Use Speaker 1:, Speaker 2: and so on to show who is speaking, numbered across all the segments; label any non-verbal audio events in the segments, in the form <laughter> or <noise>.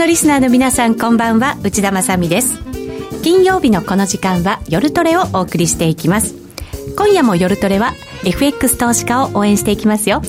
Speaker 1: のリスナーの皆さんこんばんは。内田まさです。金曜日のこの時間は夜トレをお送りしていきます。今夜も夜トレは FX 投資家を応援していきますよ。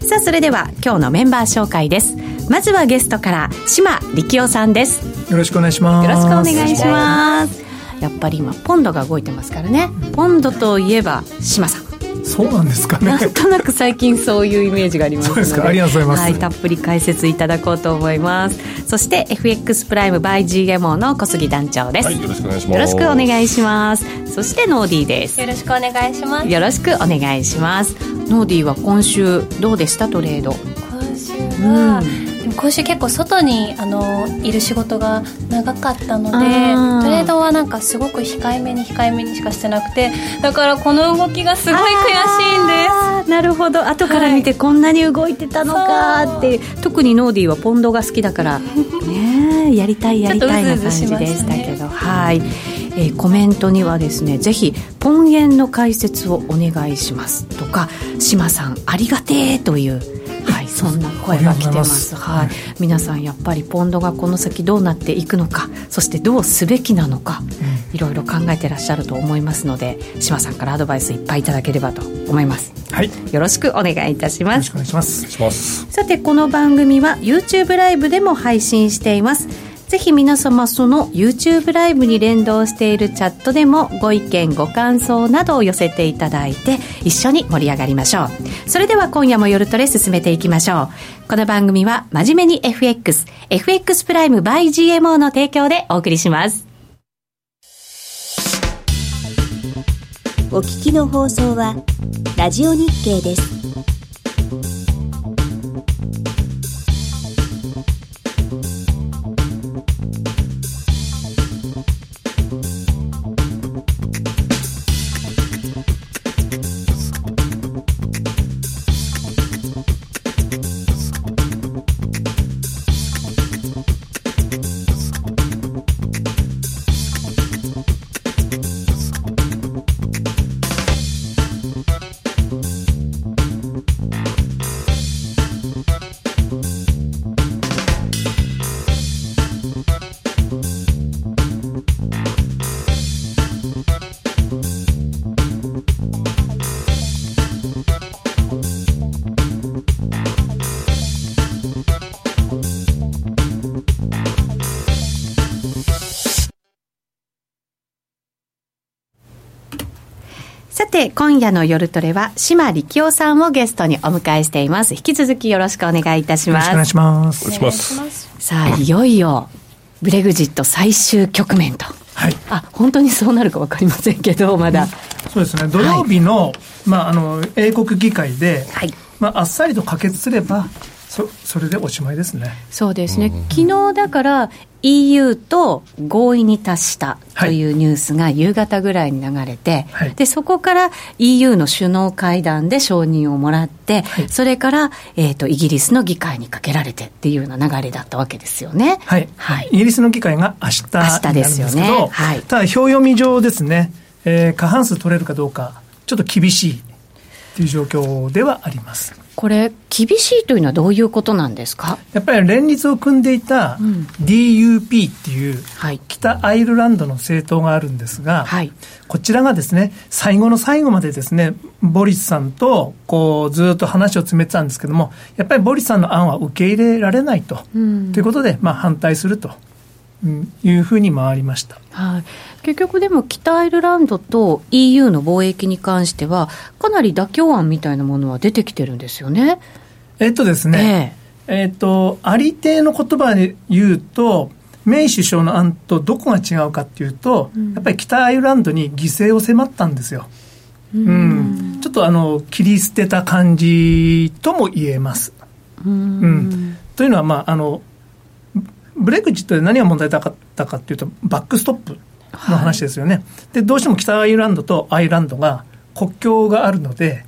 Speaker 1: さあそれでは今日のメンバー紹介です。まずはゲストから島力夫さんです。
Speaker 2: よろしくお願いします。
Speaker 1: よろしくお願いします。やっぱり今ポンドが動いてますからね。ポンドといえば島さん
Speaker 2: そうなんですかね。
Speaker 1: なんとなく最近そういうイメージがありますので。
Speaker 2: そうですか。ありがとうございます、
Speaker 1: はい、たっぷり解説いただこうと思います。そして FX プライム by GMO の小杉団長です、
Speaker 3: はい、よろしくお願いします。
Speaker 1: よろしくお願いします。そしてノーディーです。
Speaker 4: よろしくお願いします。
Speaker 1: よろしくお願いします。ノーディーは今週どうでした？トレード。
Speaker 4: 今週は、うん今週結構外にあのいる仕事が長かったのでトレードはなんかすごく控えめに控えめにしかしてなくてだからこの動きがすごい悔しいんです。
Speaker 1: なるほど。後から見てこんなに動いてたのかって、はい、特にノーディーはポンドが好きだから <laughs> ねやりたいやりたいな感じでしたけど、ね、はい、えー、コメントにはですねぜひポン円の解説をお願いしますとか島さんありがてえというそんな声が来てます、はい、皆さんやっぱりポンドがこの先どうなっていくのかそしてどうすべきなのか、うん、いろいろ考えてらっしゃると思いますので島さんからアドバイスいっぱいいただければと思います。
Speaker 2: はい。
Speaker 1: よろしくお願いいたします。
Speaker 2: よろしくお願いします。
Speaker 1: さてこの番組は YouTube ライブでも配信していますぜひ皆様その YouTube ライブに連動しているチャットでもご意見ご感想などを寄せていただいて一緒に盛り上がりましょう。それでは今夜も夜トレ進めていきましょう。この番組は真面目に FX FX プライム by GMO の提供でお送りします。
Speaker 5: お聞きの放送はラジオ日経です。
Speaker 1: て今夜の夜トレは島力夫さんをゲストにお迎えしています。引き続きよろしくお願いいたします。
Speaker 2: よろしくお願いします。
Speaker 1: さあいよいよブレグジット最終局面と。
Speaker 2: はい、
Speaker 1: あ本当にそうなるか分かりませんけどまだ、
Speaker 2: そうですね。土曜日のはい、まあ、あの英国議会で、
Speaker 1: はい。
Speaker 2: まあ、あっさりと可決すればそそれでおしまいですね。
Speaker 1: そうですね、昨日だから EU と合意に達したというニュースが夕方ぐらいに流れて、はい、でそこから EU の首脳会談で承認をもらって、はい、それから、えーと、イギリスの議会にかけられてっていうような流れだったわけですよね。
Speaker 2: はい、はい、イギリスの議会が明日になるんですけど、ね。はい、ただ、表読み上ですね、えー、過半数取れるかどうか、ちょっと厳しいという状況ではあります。
Speaker 1: これ、厳しいというのはどういうことなんですか？
Speaker 2: やっぱり連立を組んでいた DUP っていう、北アイルランドの政党があるんですが、はい、こちらがですね、最後の最後までですね、ボリスさんとこうずっと話を詰めてたんですけども、やっぱりボリスさんの案は受け入れられないと、うん、ということで、まあ、反対すると。いうふうに回りました、
Speaker 1: はい、結局でも北アイルランドと EU の貿易に関してはかなり妥協案みたいなものは出てきてるんですよね。
Speaker 2: えっとですね、えー、えっとありていの言葉で言うとメイ首相の案とどこが違うかっていうと、うん、やっぱり北アイルランドに犠牲を迫ったんですよ。うん、うん、ちょっとあの切り捨てた感じとも言えます。うん、というのは、まあ、あのブレグジットで何が問題だったかっていうと、バックストップの話ですよね。はい、で、どうしても北アイルランドとアイルランドが国境があるので、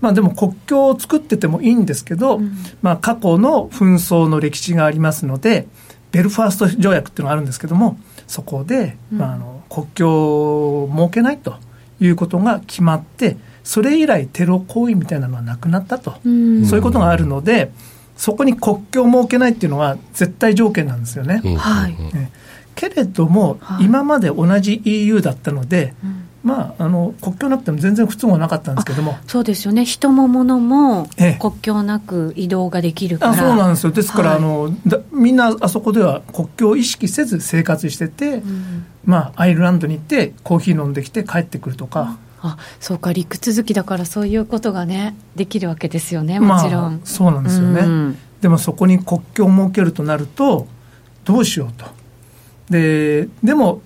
Speaker 2: まあでも国境を作っててもいいんですけど、うん、まあ過去の紛争の歴史がありますので、ベルファースト条約っていうのがあるんですけども、そこで、まあ、あの国境を設けないということが決まって、それ以来テロ行為みたいなのはなくなったと、うん、そういうことがあるので、そこに国境を設けないっていうのは絶対条件なんですよね。
Speaker 1: はい、
Speaker 2: ねけれども、はい、今まで同じ EU だったので、うん、まあ、あの国境なくても全然不都合なかったんですけども。
Speaker 1: そうですよね。人も物も国境なく移動ができるから、
Speaker 2: ええ、あそうなんですよ。ですから、はい、あのだみんなあそこでは国境を意識せず生活してて、うん、まあ、アイルランドに行ってコーヒー飲んできて帰ってくるとか。
Speaker 1: あそうか陸続きだからそういうことがねできるわけですよねもちろん、まあ、
Speaker 2: そうなんですよね、うん、でもそこに国境を設けるとなるとどうしようと。ででも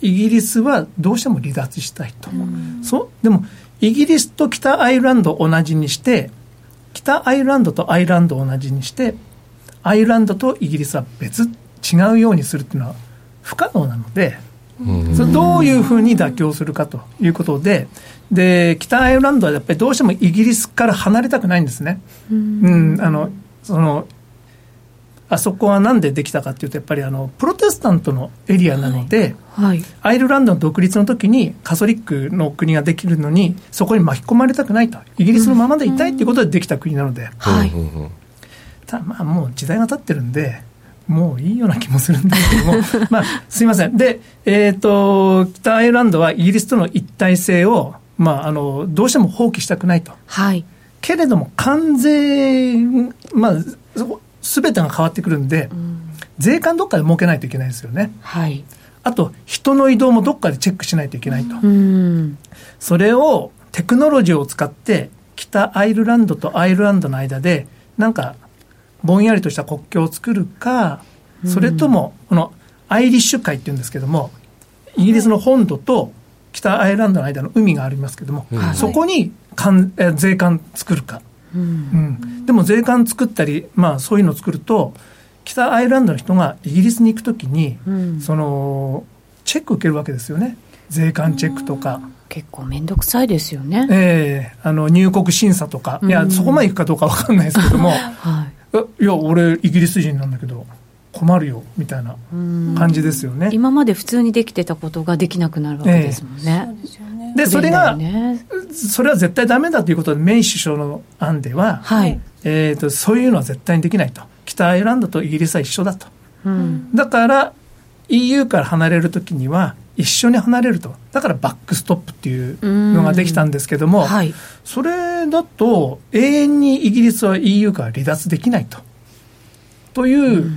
Speaker 2: イギリスはどうしても離脱したいと、うん、そうでもイギリスと北アイルランドを同じにして北アイルランドとアイルランドを同じにしてアイルランドとイギリスは別違うようにするっていうのは不可能なので、うん、そどういうふうに妥協するかということでで北アイルランドはやっぱりどうしてもイギリスから離れたくないんですね。うん、うん、あのそのあそこはなんでできたかっていうと、やっぱりあのプロテスタントのエリアなので、はいはい、アイルランドの独立の時にカソリックの国ができるのに、そこに巻き込まれたくないと、イギリスのままでいたいということでできた国なので、はい、ただまあもう時代が経ってるんで、もういいような気もするんだけども、<laughs> まあ、すみません。で、えっ、ー、と、北アイルランドはイギリスとの一体性を、まあ、あの、どうしても放棄したくないと。はい。けれども、関税、まあ、すべてが変わってくるんで、うん、税関どっかで設けないといけないですよね。はい。あと、人の移動もどっかでチェックしないといけないと。うん、それをテクノロジーを使って、北アイルランドとアイルランドの間で、なんか、ぼんやりとした国境を作るか、それとも、このアイリッシュ海っていうんですけども、イギリスの本土と北アイルランドの間の海がありますけども、そこに関税関作るか。うん、うん、でも税関作ったり、まあ、そういうのを作ると北アイルランドの人がイギリスに行くときに、うん、そのチェック受けるわけですよね。税関チェックとか。
Speaker 1: 結構面倒くさいですよね。
Speaker 2: ええ。ー、あの入国審査とか、いや、そこまで行くかどうか分かんないですけども、<laughs> はい、いや、俺、イギリス人なんだけど、困るよみたいな感じですよね。
Speaker 1: 今まで普通にできてたことができなくなるわけですもんね。
Speaker 2: えー、で、それが、それは絶対ダメだということで、メイ首相の案では、はい、えーと、そういうのは絶対にできないと。北アイルランドとイギリスは一緒だと。うん、だから、EU から離れるときには、一緒に離れると。だからバックストップっていうのができたんですけども、はい、それだと永遠にイギリスは EU から離脱できないと。という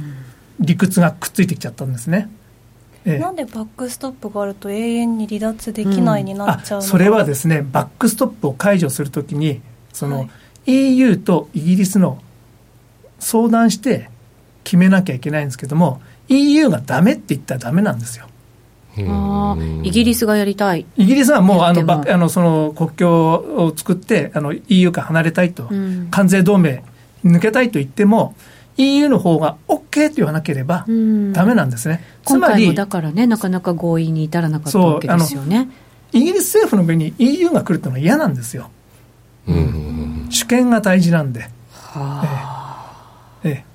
Speaker 2: 理屈がくっついてきちゃったんですね。
Speaker 4: ええ、なんでバックストップがあると永遠に離脱できないになっちゃうの、うん、
Speaker 2: それはですねバックストップを解除するときにその、はい、EU とイギリスの相談して決めなきゃいけないんですけども EU がダメって言ったらダメなんですよ。
Speaker 1: あイギリスがやりたい。
Speaker 2: イギリスはもうあのあのその国境を作ってあの EU から離れたいと、うん、関税同盟抜けたいと言っても EU の方が OK と言わなければだめなんですね。
Speaker 1: つまりだからね、なかなか合意に至らなかったわけですよね。
Speaker 2: イギリス政府の上に EU が来るというのは嫌なんですよ。主権が大事なんで。はええ。ええ、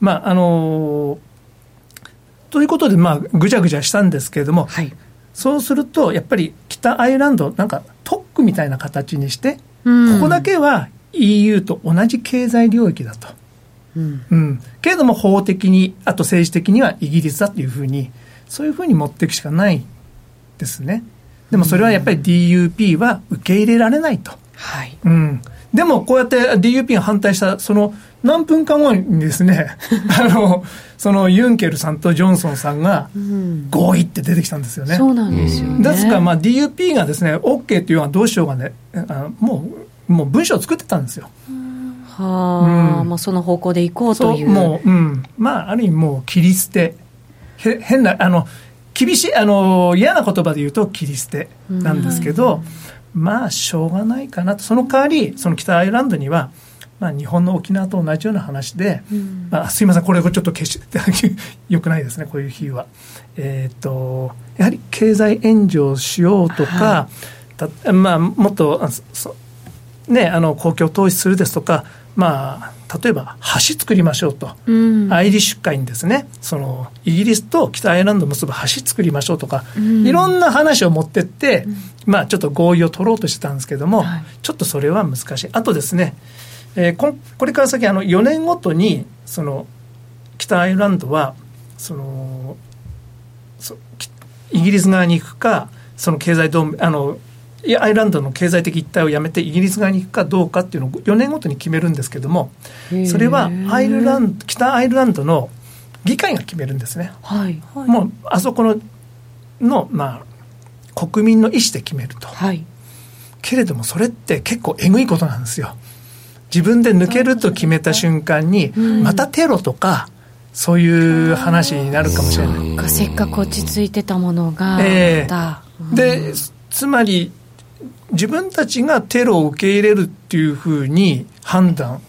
Speaker 2: まああのー、ということで、まあ、ぐちゃぐちゃしたんですけれども、はい、そうすると、やっぱり北アイルランド、なんか特区みたいな形にして、ここだけは EU と同じ経済領域だと。うん、けれども法的に、あと政治的にはイギリスだというふうに、そういうふうに持っていくしかないですね。でもそれはやっぱり DUP は受け入れられないと。はい。うん。でもこうやって DUP が反対したその何分間後にですね、<laughs> あの、そのユンケルさんとジョンソンさんが合意って出てきたんですよね。
Speaker 1: そうなんですよね。
Speaker 2: ですからまあ DUP がですね、OK っていうのはどうしようがね、あもう、もう文章を作ってたんですよ。
Speaker 1: はあ、うん、まあその方向でいこうという。
Speaker 2: もう、うん。まあ、ある意味もう切り捨て。へ変な、あの、厳しい、あの、嫌な言葉で言うと切り捨てなんですけど、うん、まあ、しょうがないかなと。その代わり、その北アイルランドには、まあ、日本の沖縄と同じような話で、うん、まあ、すいません、これちょっと消して <laughs> よくないですね、こういう日は。えっ、ー、と、やはり経済援助をしようとか、はい、まあ、もっと、ね、あの公共投資するですとか、まあ、例えば橋作りましょうと、うん、アイリッシュ海にですねそのイギリスと北アイルランドを結ぶ橋作りましょうとか、うん、いろんな話を持ってって、うん、まあ、ちょっと合意を取ろうとしてたんですけども、はい、ちょっとそれは難しい。あとですねえー、ここれから先あの4年ごとにその北アイルランドはそのイギリス側に行くかその経済同盟あのアイルランドの経済的一体をやめてイギリス側に行くかどうかっていうのを4年ごとに決めるんですけどもそれはアイルランド北アイルランドの議会が決めるんですね、
Speaker 1: はい、
Speaker 2: もうあそこのの、まあ、国民の意思で決めると、
Speaker 1: はい、
Speaker 2: けれどもそれって結構えぐいことなんですよ。自分で抜けると決めた瞬間に、またテロとかそういう話になるかもしれな
Speaker 1: い。せっかく落ち着いてたものが、
Speaker 2: えー、でつまり自分たちがテロを受け入れるっていうふうに判断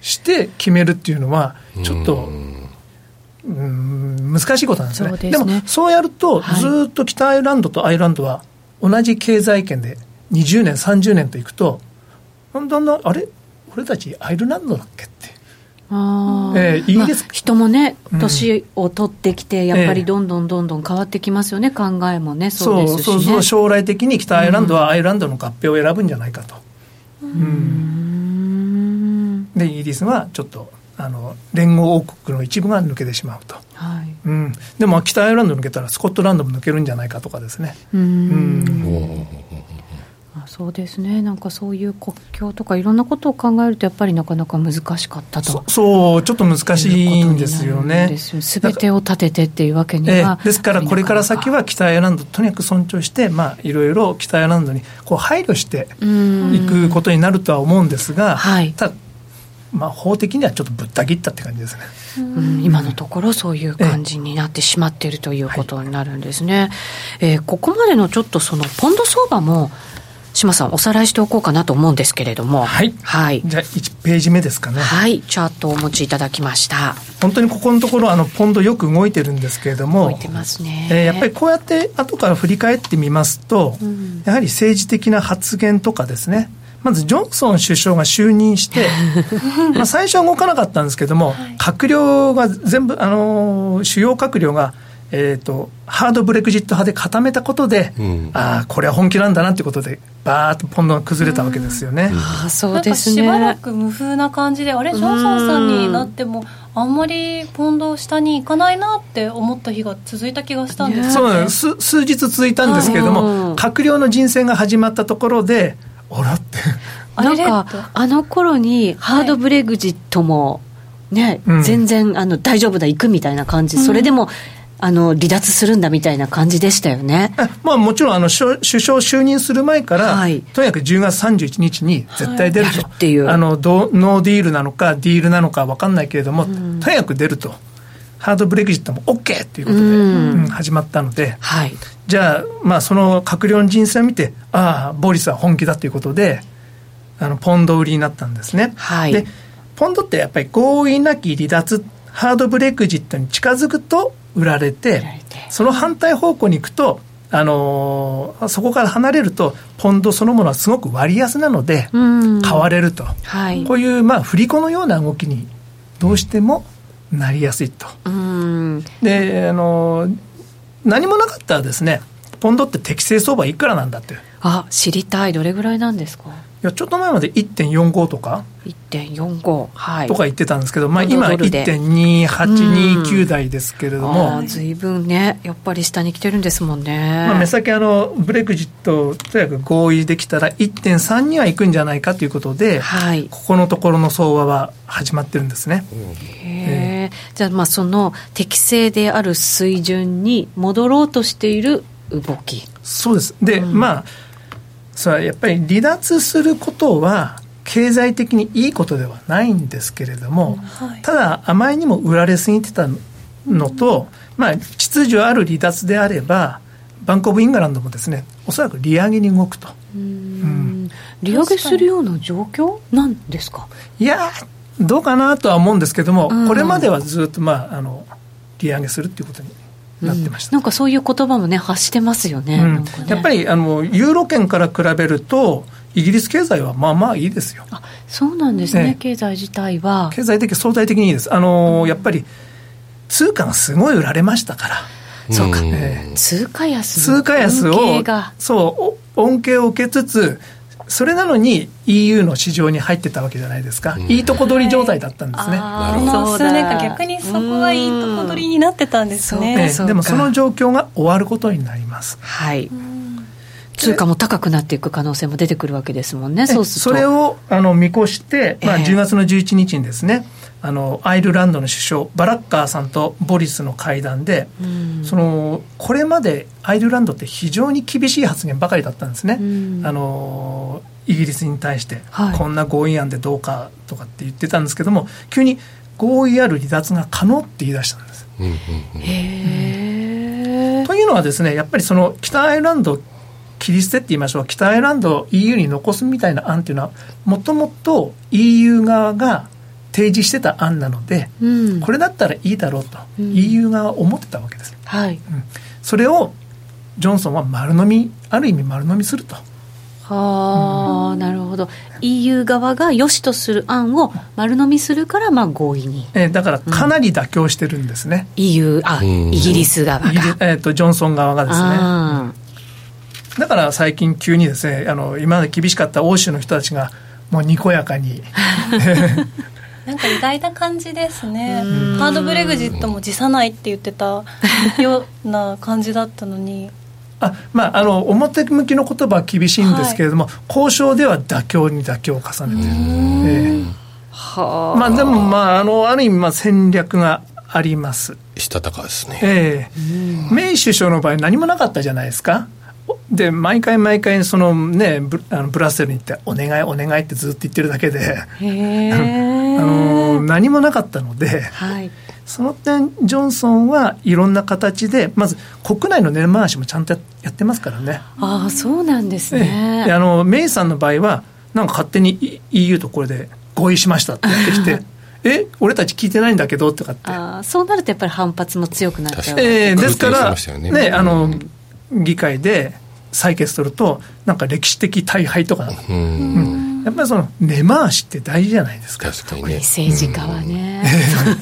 Speaker 2: して決めるっていうのはちょっとうん難しいことなんですね。でね。でもそうやると、ずっと北アイルランドとアイルランドは同じ経済圏で20年30年といくとだんだんあれ？俺たちアイルランドだっけ？
Speaker 1: あえー、イギリス、まあ、人もね、年を取ってきて、やっぱりどんどんどんどん変わってきますよね、考えもね、そうですし、ね、そうそう
Speaker 2: 将来的に北アイルランドはアイルランドの合併を選ぶんじゃないかと。うん、で、イギリスはちょっとあの連合王国の一部が抜けてしまうと、
Speaker 1: はい。
Speaker 2: うん、でも北アイルランド抜けたらスコットランドも抜けるんじゃないかとかですね。うん。うん
Speaker 1: そうですね。なんかそういう国境とかいろんなことを考えるとやっぱりなかなか難しかったと。
Speaker 2: そうちょっと難しいんですよね。
Speaker 1: すべてを立ててっていうわけには、
Speaker 2: えですからこれから先は北アイルランドとにかく尊重してまあいろいろ北アイルランドにこう配慮していくことになるとは思うんですが、
Speaker 1: はい、
Speaker 2: ただまあ、法的にはちょっとぶった切ったって感じですね、
Speaker 1: うん、今のところそういう感じになってしまっているということになるんですね、ええー、ここまでのちょっとそのポンド相場も島さんおさらいしておこうかなと思うんですけれども。
Speaker 2: はい、
Speaker 1: はい、
Speaker 2: じゃあ1ページ目ですかね。
Speaker 1: はい。チャートをお持ちいただきました。
Speaker 2: 本当にここのところあのポンドよく動いてるんですけれども。
Speaker 1: 動いてますね、
Speaker 2: えー、やっぱりこうやって後から振り返ってみますと、うん、やはり政治的な発言とかですね。まずジョンソン首相が就任して、<laughs> まあ最初は動かなかったんですけども、はい、閣僚が全部、あのー、主要閣僚がえーと、ハードブレグジット派で固めたことで、うん、ああ、これは本気なんだなということで、ばーっとポンドが崩れたわけですよね。
Speaker 1: うん、あそうですね。
Speaker 4: しばらく無風な感じで、あれ、ジョンソンさんになっても、あんまりポンド下に行かないなって思った日が続いた気がしたんです、ね、
Speaker 2: そうなんです。数日続いたんですけれども、閣僚の人選が始まったところで、あらって。<laughs>
Speaker 1: なんか、あの頃にハードブレグジットも、ね、うん、全然あの大丈夫だ、行くみたいな感じ、それでもあの離脱するんだみたいな感じでしたよね。
Speaker 2: まあ、もちろんあの首相就任する前から、はい、とにかく10月31日に絶対出ると、はい、っていう。あのノーディールなのか、ディールなのか分かんないけれども、うん、とにかく出ると、ハードブレグジットも OK ということで、うん、始まったので、
Speaker 1: はい、
Speaker 2: じゃあ、まあ、その閣僚の人選を見て、ああ、ボリスは本気だということで、あのポンド売りになったんですね。
Speaker 1: はい、
Speaker 2: でポンドってやっぱり合意なき離脱、ハードブレグジットに近づくと、売られてその反対方向に行くとあのー、そこから離れるとポンドそのものはすごく割安なので買われると、
Speaker 1: はい、
Speaker 2: こういう、まあ、振り子のような動きにどうしてもなりやすいと。であのー、何もなかったらですねポンドって適正相場いくらなんだって
Speaker 1: あ知りたい。どれぐらいなんですか？
Speaker 2: いやちょっと前まで1.45とか
Speaker 1: ？1.45、はい、
Speaker 2: とか言ってたんですけど、まあ、今1.2829台ですけれども、
Speaker 1: ずいぶんねやっぱり下に来てるんですもんね、
Speaker 2: まあ、目先あのブレグジットとにかく合意できたら1.3にはいくんじゃないかということで、
Speaker 1: はい、
Speaker 2: ここのところの相場は始まってるんですね、
Speaker 1: へえじゃあまあその適正である水準に戻ろうとしている動き。
Speaker 2: そうです。で、うん、まあそれはやっぱり離脱することは経済的にいいことではないんですけれども、はい、ただあまりにも売られすぎてたのと、うん、まあ、秩序ある離脱であればバンコブ・イングランドもですねおそらく利上げに動くと、うん、
Speaker 1: 利上げするような状況なんですか？
Speaker 2: いやどうかなとは思うんですけども、これまではずっと、まあ、あの利上げするっていうことになってました、
Speaker 1: うん、なんかそういう言葉もね発してますよね。
Speaker 2: うん。
Speaker 1: ね、
Speaker 2: やっぱりあのユーロ圏から比べるとイギリス経済はまあまあいいですよ。
Speaker 1: あそうなんですね、ね、経済自体は。
Speaker 2: 経済的相対的にいいです。あの、うん、やっぱり通貨がすごい売られましたから。
Speaker 1: そうか、えー、通貨安
Speaker 2: 通貨安をそう恩恵を受けつつそれなのに EU の市場に入ってたわけじゃないですか、うん、いいとこ取り状態だったんですね、
Speaker 4: はい、こ数年間逆にそこはいいとこ取りになってたんですね、
Speaker 2: でもその状況が終わることになります。
Speaker 1: はい。通貨も高くなっていく可能性も出てくるわけですもんね、そうする
Speaker 2: と。それをあの見越して、まあ、10月の11日にですね、あのアイルランドの首相バラッカーさんとボリスの会談で、そのこれまでアイルランドって非常に厳しい発言ばかりだったんですね、あのイギリスに対して、はい、こんな合意案でどうかとかって言ってたんですけども急に合意ある離脱が可能って言い出したんです。というのはですねやっぱりその北アイルランド切り捨てって言いましょう。北アイルランドを EU に残すみたいな案っていうのはもともと EU 側が提示してた案なので、うん、これだったらいいだろうと、うん、EU 側は思ってたわけです、
Speaker 1: はい。うん、
Speaker 2: それをジョンソンは丸飲みある意味丸飲みすると。
Speaker 1: はあ、うん、なるほど。EU 側が良しとする案を丸飲みするからまあ合意に、
Speaker 2: えー、だからかなり妥協してるんですね、
Speaker 1: うん、EU あ、イギリス側が、
Speaker 2: えーと、ジョンソン側がですね。だから最近急にですねあの今まで厳しかった欧州の人たちがもうにこやかに <laughs>
Speaker 4: なんか意外な感じですね。ハードブレグジットも辞さないって言ってたような感じだったのに。
Speaker 2: あまあ、あの表向きの言葉は厳しいんですけれども、はい、交渉では妥協に妥協を重ねてる、えー、はあ。まあ、でも、まあ、あのある意味まあ戦略があります。
Speaker 3: したたかですね、
Speaker 2: えー、メイ首相の場合何もなかったじゃないですかで毎回毎回そのねブあのブラッセルに行って「お願いお願い」ってずっと言ってるだけで <laughs> あの何もなかったので、はい、その点ジョンソンはいろんな形でまず国内の根回しもちゃんとやってますからね。
Speaker 1: ああそうなんですね。
Speaker 2: あのメイさんの場合はなんか勝手に EU とこれで合意しましたってやってきて <laughs> え俺たち聞いてないんだけどとかって。
Speaker 1: あそうなるとやっぱり反発も強くなっちゃう、
Speaker 2: えー、ですからね、ね、あの、議会で採決するとなんか歴史的大敗とかうん、やっぱりその根回しって大事じゃないですか。
Speaker 3: 確かにね。
Speaker 1: 政治家はね、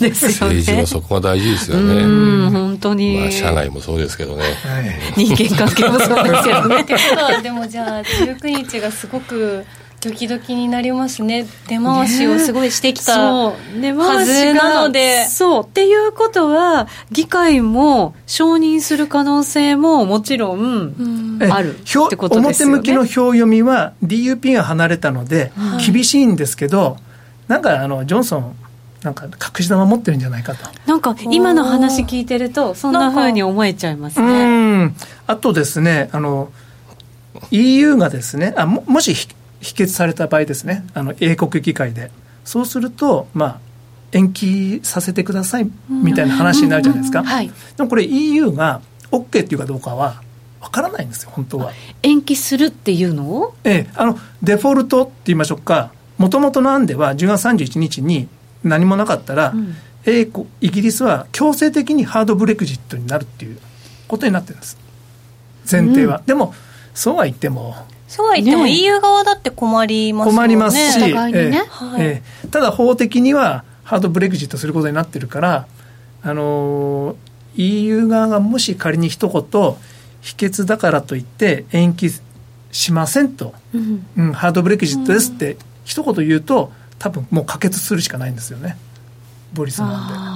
Speaker 3: うん、政治はそこが大事ですよね。
Speaker 1: うん本当に。
Speaker 3: まあ社外もそうですけどね、
Speaker 1: はい、人間関係もそうですよね。ってこと
Speaker 4: はでもじゃあ19日がすごくドキドキになりますね。出回しをすごいしてきたはずなので、
Speaker 1: そう。っていうことは議会も承認する可能性ももちろんあるってことですよ
Speaker 2: ね。表向きの表読みは DUP が離れたので厳しいんですけど、はい、なんかあのジョンソンなんか隠し玉持ってるんじゃないかと。
Speaker 1: なんか今の話聞いてるとそんなふうに思えちゃいます
Speaker 2: ね。あとですねあの EU がですねあももし否決された場合ですね。あの英国議会で。そうするとまあ延期させてくださいみたいな話になるじゃないですか、はい、でもこれ EU が OK っていうかどうかはわからないんですよ本当は。
Speaker 1: 延期するっていうのを？
Speaker 2: ええ。あのデフォルトって言いましょうか。もともとの案では10月31日に何もなかったら、うん、英国イギリスは強制的にハードブレクジットになるっていうことになってるんです。前提は、うん、でもそうは言っても
Speaker 4: そうは言っても EU 側だって困ります
Speaker 2: ね。困りますし、ね。えーえー、ただ法的にはハードブレグジットすることになってるからあのー、EU 側がもし仮に一言否決だからといって延期しませんと、うん、うん、ハードブレグジットですって一言言うと多分もう可決するしかないんですよね。ボリスなんで。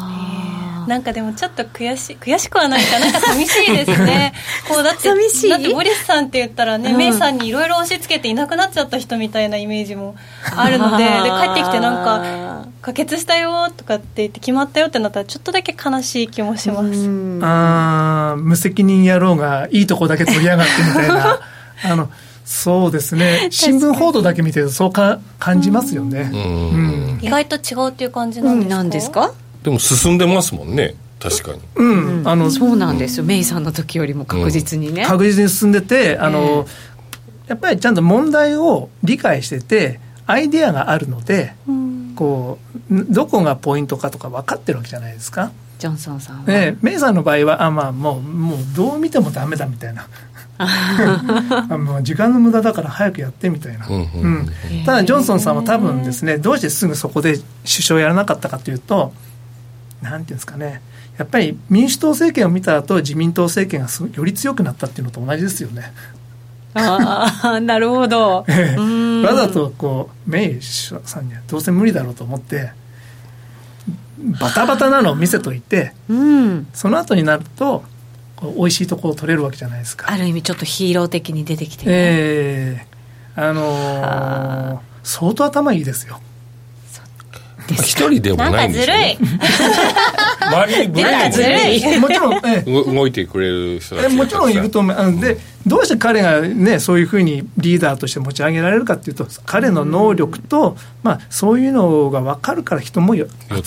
Speaker 4: なんかでもちょっと悔し悔しくはないかな。んか寂しいですね。<laughs> こうだって寂しい？だってボリスさんって言ったらね、うん、メイさんにいろいろ押し付けていなくなっちゃった人みたいなイメージもあるのでで帰ってきてなんか可決したよとかって言って決まったよってなったらちょっとだけ悲しい気もします。
Speaker 2: ああ無責任野郎がいいとこだけ取りやがって。みたいなあのそうですね。新聞報道だけ見てるとそうか感じますよね、うん、
Speaker 4: 意外と違うっていう感じなんですか,、なんで
Speaker 3: も進んでますもんね。確かに、
Speaker 1: うん、あのそうなんですよ、メイさんの時よりも確実にね、
Speaker 2: 確実に進んでてあの、やっぱりちゃんと問題を理解しててアイデアがあるので、こうどこがポイントかとか分かってるわけじゃないですか。
Speaker 1: ジョンソンさんは、
Speaker 2: ね、メイさんの場合はあまあもうもうどう見てもダメだみたいな。<laughs> もう時間の無駄だから早くやってみたいな、うん、ただジョンソンさんは多分ですねどうしてすぐそこで首相やらなかったかというとなんていうんですかね。やっぱり民主党政権を見た後自民党政権がより強くなったっていうのと同じですよね。
Speaker 1: ああ <laughs> なるほど。
Speaker 2: ええ、わざとこうメイさんにはどうせ無理だろうと思ってバタバタなのを見せといて、うん、その後になると美味しいところを取れるわけじゃないですか。
Speaker 1: ある意味ちょっとヒーロー的に出てきて、
Speaker 2: ね、ええ。ー、あのー、相当頭いいですよ
Speaker 3: 一人でもないんですよ、ね、周りにブレ
Speaker 2: ーキもちろん、
Speaker 3: ええ、動いてくれる人
Speaker 2: たちもちろんいると思う。でどうして彼がねそういうふうにリーダーとして持ち上げられるかっていうと彼の能力と、まあ、そういうのが分かるから人も集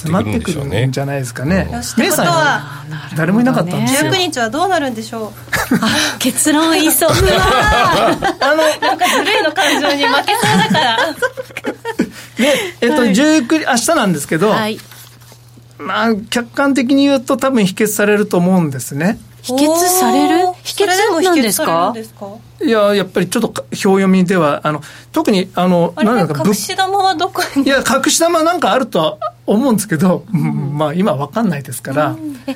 Speaker 2: まってくるんじゃないですかね。
Speaker 6: メイさ
Speaker 2: ん誰もいなかったんですよ。
Speaker 6: 19日はどうなるんでしょう？<laughs>
Speaker 1: 結論言いそう。<laughs> あ
Speaker 4: のなんかずるいの感情に負けそうだから。
Speaker 2: で、<laughs> えっと、19明日なんですけど、はい、まあ、客観的に言うと多分否決されると思うんですね。
Speaker 1: 否決される？否決なんですか？
Speaker 2: いややっぱりちょっと表読みではあの特にあの
Speaker 4: あなんか隠し玉はどこ
Speaker 2: に？いや隠し玉なんかあるとは思うんですけど、うん、まあ今わかんないですから、うん、え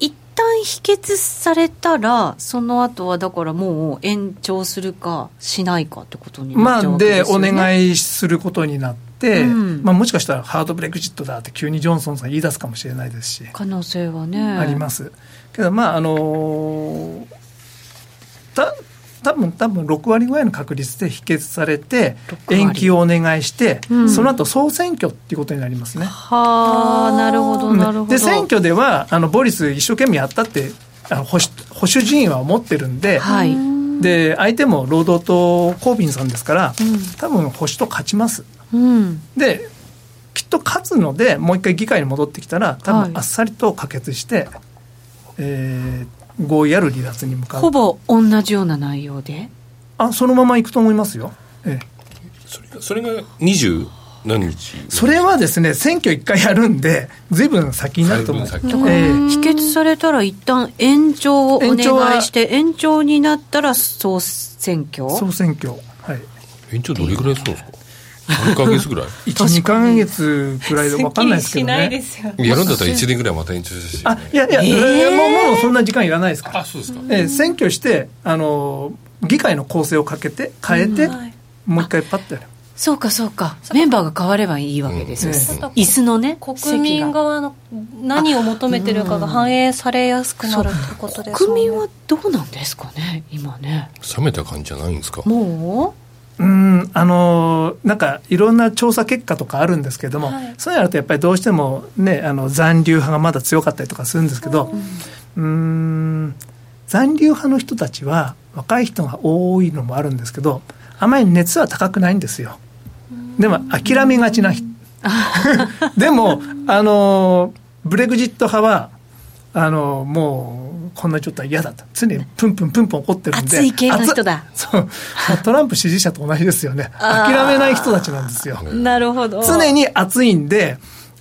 Speaker 1: 一旦否決されたらその後はだからもう延長するかしないかってことになっちゃうわけですよね、
Speaker 2: まあ、でお願いすることになって、うん、まあ、もしかしたらハードブレグジットだって急にジョンソンさん言い出すかもしれないですし。
Speaker 1: 可能性はね。
Speaker 2: あります。けどまああのた多分多分6割ぐらいの確率で否決されて延期をお願いして、うん、その後総選挙っていうことになりますね。
Speaker 1: はあなるほどなるほど。
Speaker 2: で選挙ではあのボリス一生懸命やったってあの保守保守陣営は思ってるんで。はい。で相手も労働党コービンさんですから、うん、多分保守党勝ちます、うん、できっと勝つのでもう一回議会に戻ってきたら多分あっさりと可決して、はい、えー、合意ある離脱に向かう。
Speaker 1: ほぼ同じような内容で？
Speaker 2: あそのままいくと思いますよ、ええ、
Speaker 3: それそれが20何日？
Speaker 2: それはですね選挙一回やるんでずいぶん先になると思う、え
Speaker 1: ー、否決されたら一旦延長をお願いして延長になったら総選挙？
Speaker 2: 総選挙。はい。
Speaker 3: 延長どれぐらいするんですか？3か月ぐらい。
Speaker 2: 12か月ぐらいで分かんないですけどね。
Speaker 3: やるんだったら1年ぐらいまた延長して
Speaker 2: あいやいや、えー、もうもうそんな時間いらないですから。
Speaker 3: あそうですか、
Speaker 2: えー、選挙してあの議会の構成をかけて変えて、うん。はい、もう一回パッとやる。
Speaker 1: そうかそうか。メンバーが変わればいいわけですよ、うん、椅子のね
Speaker 4: 国民側の何を求めてるかが反映されやすくなるってことです、ね、
Speaker 1: 国民はどうなんですかね今ね。
Speaker 3: 冷めた感じじゃないんですか？
Speaker 1: も
Speaker 2: う？うんあのなんかいろんな調査結果とかあるんですけども、はい、そういうのとやっぱりどうしても、ね、あの残留派がまだ強かったりとかするんですけど、うん、うん残留派の人たちは若い人が多いのもあるんですけどあまり熱は高くないんですよ。でも諦めがちな人。<laughs> でもあのブレグジット派はあのもうこんな状態嫌だと。常にプンプンプンプン怒ってるんで。
Speaker 1: 熱い系の人だ。
Speaker 2: そう。<laughs> トランプ支持者と同じですよね。諦めない人たちなんですよ。
Speaker 1: なるほど。
Speaker 2: 常に熱いんで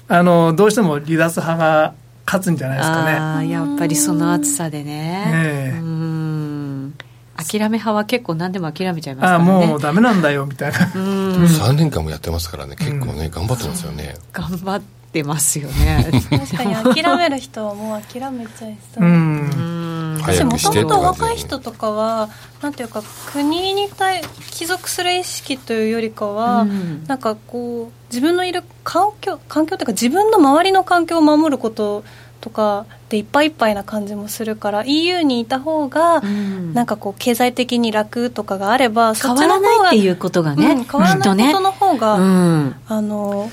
Speaker 2: あのどうしても離脱派が勝つんじゃないですかね。あ
Speaker 1: やっぱりその熱さでね。ねうん。諦め派は結構何でも諦めちゃいますからね。
Speaker 2: あもうダメなんだよみたいな。3
Speaker 3: 年間もやってますからね。結構ね、頑張ってますよね。
Speaker 1: 頑張ってってますよね。
Speaker 4: 確かに諦める人はもう諦めちゃいそう。うん。私もともと若い人とかはなんていうか国に対帰属する意識というよりかは、うん、なんかこう自分のいる環境環境というか自分の周りの環境を守ることとかでいっぱいいっぱいな感じもするから EU にいた方が、うん、なんかこう経済的に楽とかがあれば
Speaker 1: 変わらないっていうことがね、うん、
Speaker 4: 変わらないことの方が、ねうん、あの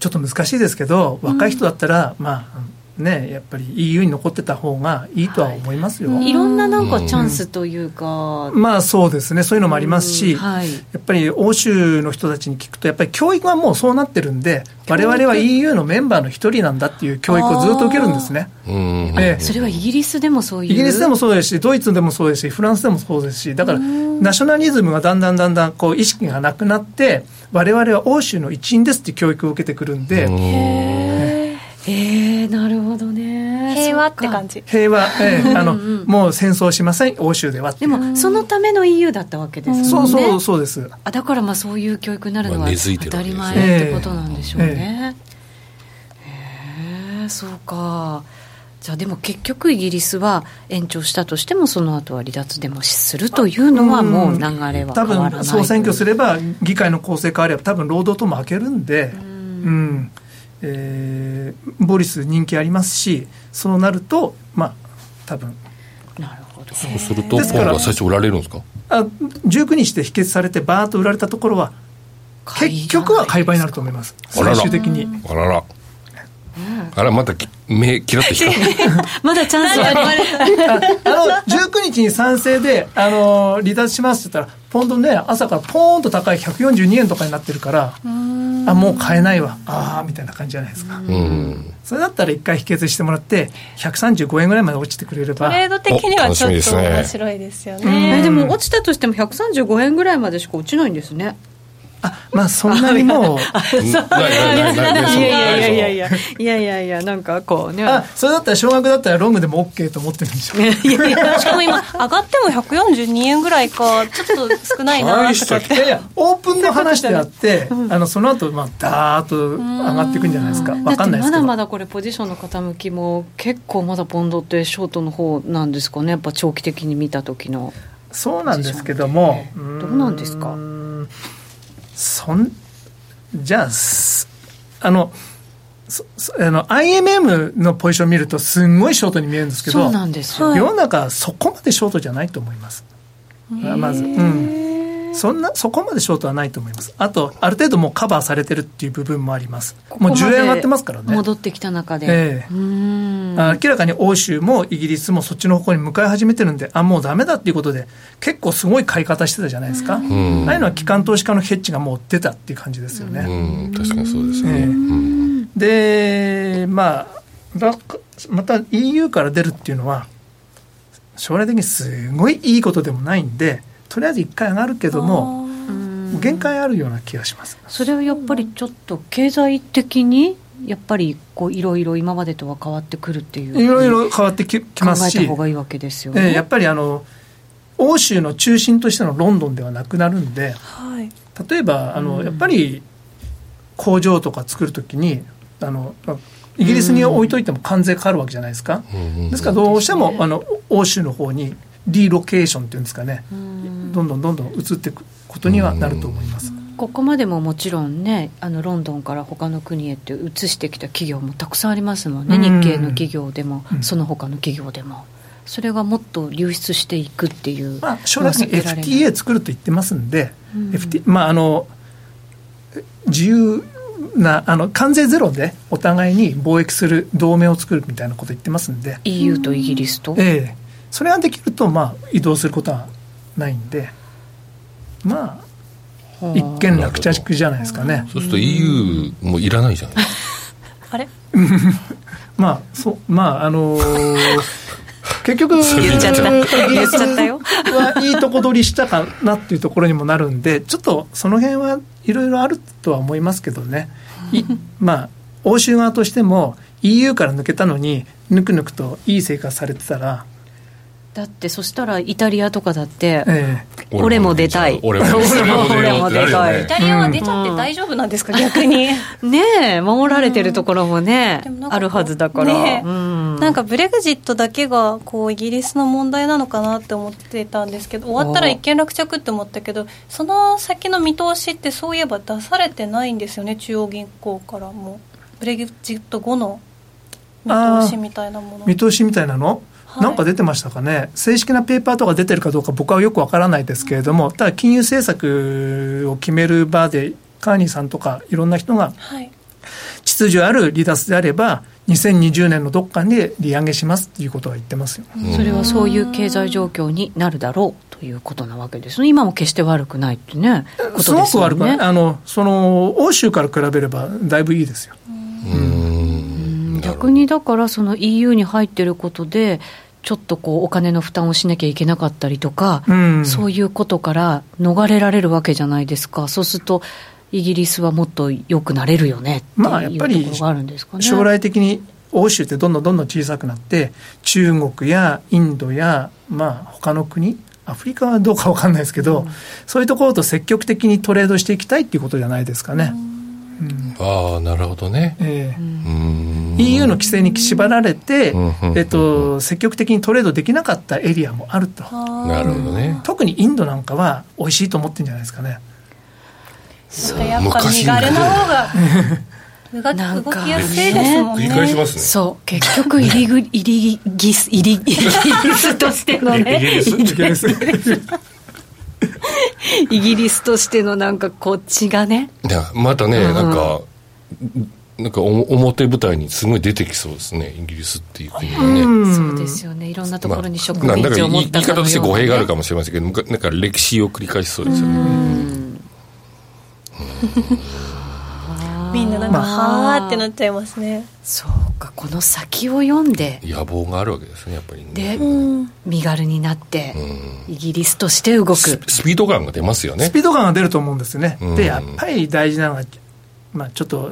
Speaker 2: ちょっと難しいですけど若い人だったら、まあね、やっぱり EU に残ってた方がいいとは思いますよ、
Speaker 1: はい、いろんななんかチャンスというか、
Speaker 2: まあそうですね。そういうのもありますし、はい、やっぱり欧州の人たちに聞くとやっぱり教育はもうそうなってるんで我々は EU のメンバーの一人なんだっていう教育をずっと受けるんですね、
Speaker 1: ええ、それはイギリスでもそういう。
Speaker 2: イギリスでもそうですしドイツでもそうですしフランスでもそうですしだからナショナリズムがだんだんだんだんこう意識がなくなって我々は欧州の一員ですって教育を受けてくるんで。
Speaker 1: えー、なるほどね。
Speaker 4: 平和って感じ。
Speaker 2: 平和、えー、あのもう戦争しません欧州では
Speaker 1: でもそのための EU だったわけですもんね。
Speaker 2: そうそうそうです。
Speaker 1: あだからまあそういう教育になるのは当たり前ってことなんでしょうね、えー、えー、そうかじゃあでも結局イギリスは延長したとしてもその後は離脱でもするというのはもう流れは変わらない多
Speaker 2: 分総選挙すれば議会の構成変われば多分労働党も開けるんでうん、えー、ボリス人気ありますしそうなるとまあ多分。
Speaker 3: なるほど。そうするとポンドは最初売られるんですか？あ
Speaker 2: 19日で否決されてバーッと売られたところは結局は買い場になると思います。最終的に。
Speaker 3: あららあらまた目キラッとした。<laughs>
Speaker 1: まだチャンスあり
Speaker 2: あの19日に賛成であの離脱しますって言ったらポンドね朝からポーンと高い142円とかになってるからあもう買えないわ。ああみたいな感じじゃないですか。それだったら一回否決してもらって135円ぐらいまで落ちてくれれば。
Speaker 4: トレード的にはちょっと面白いですよね。
Speaker 1: でも落ちたとしても135円ぐらいまでしか落ちないんですね
Speaker 2: あまあそんなにもう。<laughs> いや
Speaker 1: いやいやいやいやいや。いやなんかこうね。
Speaker 2: あそれだったら少額だったらロングでも OK と思ってるんでしょいや
Speaker 4: いや。しかも今上がっても142円ぐらいかちょっと少ないなとかって。いや
Speaker 2: オープンの話であって、あのその後まあダーッと上がっていくんじゃないですか。分かんないですけど。ま
Speaker 1: だまだこれポジションの傾きも結構まだポンドってショートの方なんですかねやっぱ長期的に見た時の。
Speaker 2: そうなんですけども、
Speaker 1: どうなんですか？
Speaker 2: そんじゃああのあの IMM のポジションを見るとすんごいショートに見えるんですけど
Speaker 1: そうなんですよ。
Speaker 2: 世の中はそこまでショートじゃないと思います。まずうんそんなそこまでショートはないと思います。あとある程度もうカバーされてるっていう部分もあります。もう10円上がってますからね。
Speaker 1: 戻ってきた中で、
Speaker 2: ええ、明らかに欧州もイギリスもそっちの方向に向かい始めてるんであもうだめだっていうことで結構すごい買い方してたじゃないですか。ああいうのは機関投資家のヘッジがもう出たっていう感じですよね。
Speaker 3: 確かにそうですね、
Speaker 2: えでまあまた EU から出るっていうのは将来的にすごいいいことでもないんでとりあえず1回上がるけども限界あるような気がします。
Speaker 1: それはやっぱりちょっと経済的にやっぱりこういろいろ今までとは変わってくるっていう
Speaker 2: いろいろ変わってきますし
Speaker 1: 考えた方がいいわけですよね、
Speaker 2: えー、やっぱりあの欧州の中心としてのロンドンではなくなるんで、はい、例えばあの、やっぱり工場とか作るときにあのイギリスに置いといても関税かかるわけじゃないですか、ですからどうしてもあの欧州の方にリロケーションっていうんですかね、どんどんどんどん移っていくことにはなると思います。
Speaker 1: ここまでももちろんねあのロンドンから他の国へって移してきた企業もたくさんありますもんね、日系の企業でも、その他の企業でも。それがもっと流出していくっていう、
Speaker 2: まあ、将来的に FTA 作ると言ってますんで、うん、FT まああの自由なあの関税ゼロでお互いに貿易する同盟を作るみたいなこと言ってますんで。
Speaker 1: EU とイギリスと、
Speaker 2: ええそれができると、まあ、移動することはないんで、まあ、一見落着じゃないですかね。
Speaker 3: そうすると EU もいらないじゃない <laughs>
Speaker 4: あれ？<laughs>
Speaker 2: まあ、そう、まあ、あのー、<laughs> 結局、
Speaker 1: 言っちゃった。言っちゃったよ。
Speaker 2: はいいとこ取りしたかなっていうところにもなるんで、ちょっとその辺はいろいろあるとは思いますけどね。まあ、欧州側としても EU から抜けたのに、ぬくぬくといい生活されてたら、
Speaker 1: だってそしたらイタリアとかだって、ええ、俺も出たい。
Speaker 3: 俺も
Speaker 4: 出 <laughs> たい。イタリアは出ちゃって大丈夫なんですか、逆に？<laughs> ね
Speaker 1: え守られてるところもね、あるはずだから、ね
Speaker 4: うん、なんかブレグジットだけがこうイギリスの問題なのかなって思ってたんですけど終わったら一件落着って思ったけどその先の見通しってそういえば出されてないんですよね中央銀行からも。ブレグジット後の見通しみたいなもの。
Speaker 2: 見通しみたいなの？なんか出てましたかね、正式なペーパーとか出てるかどうか僕はよくわからないですけれども、ただ金融政策を決める場で、カーニーさんとかいろんな人が、秩序ある離脱であれば、2020年のどっかで利上げしますっていうことは言ってますよ、
Speaker 1: それはそういう経済状況になるだろうということなわけですね、今も決して悪くないってね、
Speaker 2: すごく悪くない、あのその欧州から比べれば、だいぶいいですよ。
Speaker 1: 逆にだからその EU に入ってることでちょっとこうお金の負担をしなきゃいけなかったりとか、うん、そういうことから逃れられるわけじゃないですかそうするとイギリスはもっと良くなれるよねっていうところがあるんですかね、
Speaker 2: 将来的に欧州ってどんどんどんどん小さくなって中国やインドやまあ他の国アフリカはどうか分かんないですけど、うん、そういうところと積極的にトレードしていきたいっていうことじゃないですかね。
Speaker 3: うん、ああなるほどね。えー、うん
Speaker 2: EU の規制に縛られて、えっと、積極的にトレードできなかったエリアもあると。
Speaker 3: なるほどね。
Speaker 2: 特にインドなんかは美味しいと思ってるんじゃないですかね。
Speaker 4: そうやっぱ身軽な方が動きやすいですもんね。
Speaker 3: 繰り返しますね。
Speaker 1: そう。結局、入りぐ、入りギス、入り、イギリスとしてのね。イギリス？イギリス？としてのなんかこっちがね。
Speaker 3: いや、またね、なんか、なんか表舞台にすごい出てきそうですね、イギリスっていう国は
Speaker 1: ね。そうですよね、いろんなところに植民地を持った
Speaker 3: 言い方として語弊があるかもしれませんけど、なんか歴史を繰り返しそうですよね。
Speaker 4: みん。ななん。か、はあってなっちゃいますね。
Speaker 1: そうかこの先を読んで。
Speaker 3: 野望があるわけですねやっぱり、ね、
Speaker 1: で、うん、身軽になって、イギリスとして動く。ス
Speaker 3: ピード感が出ますよね。
Speaker 2: スピード感が出ると思うんですよね、でやっぱり大事なのは、まあ、ちょっと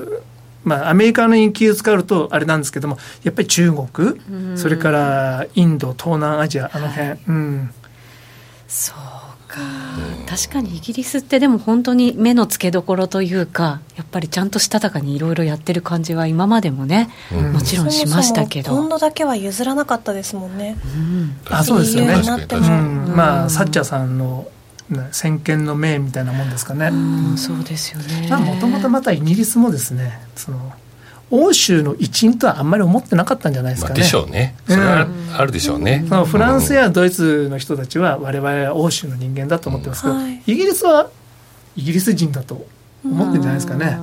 Speaker 2: まあ、アメリカの気を使うとあれなんですけどもやっぱり中国、それからインド東南アジアあの辺、はい、うん
Speaker 1: そうか、確かにイギリスってでも本当に目の付けどころというかやっぱりちゃんとしたたかにいろいろやってる感じは今までもね、うん、もちろんしましたけど。
Speaker 4: ポンドだけは譲らなかったですもんね、
Speaker 2: うん、あそうですよね、まあサッチャーさんの先見の明みたいなもんですかね、
Speaker 1: そうですよね
Speaker 2: もともとまたイギリスもですねその欧州の一員とはあんまり思ってなかったんじゃないですかね。
Speaker 3: まあ、でしょうね。それはあるでしょうね。
Speaker 2: うん、フランスやドイツの人たちは我々は欧州の人間だと思ってますけど、うんはい、イギリスはイギリス人だと思ってるんじゃないですかね。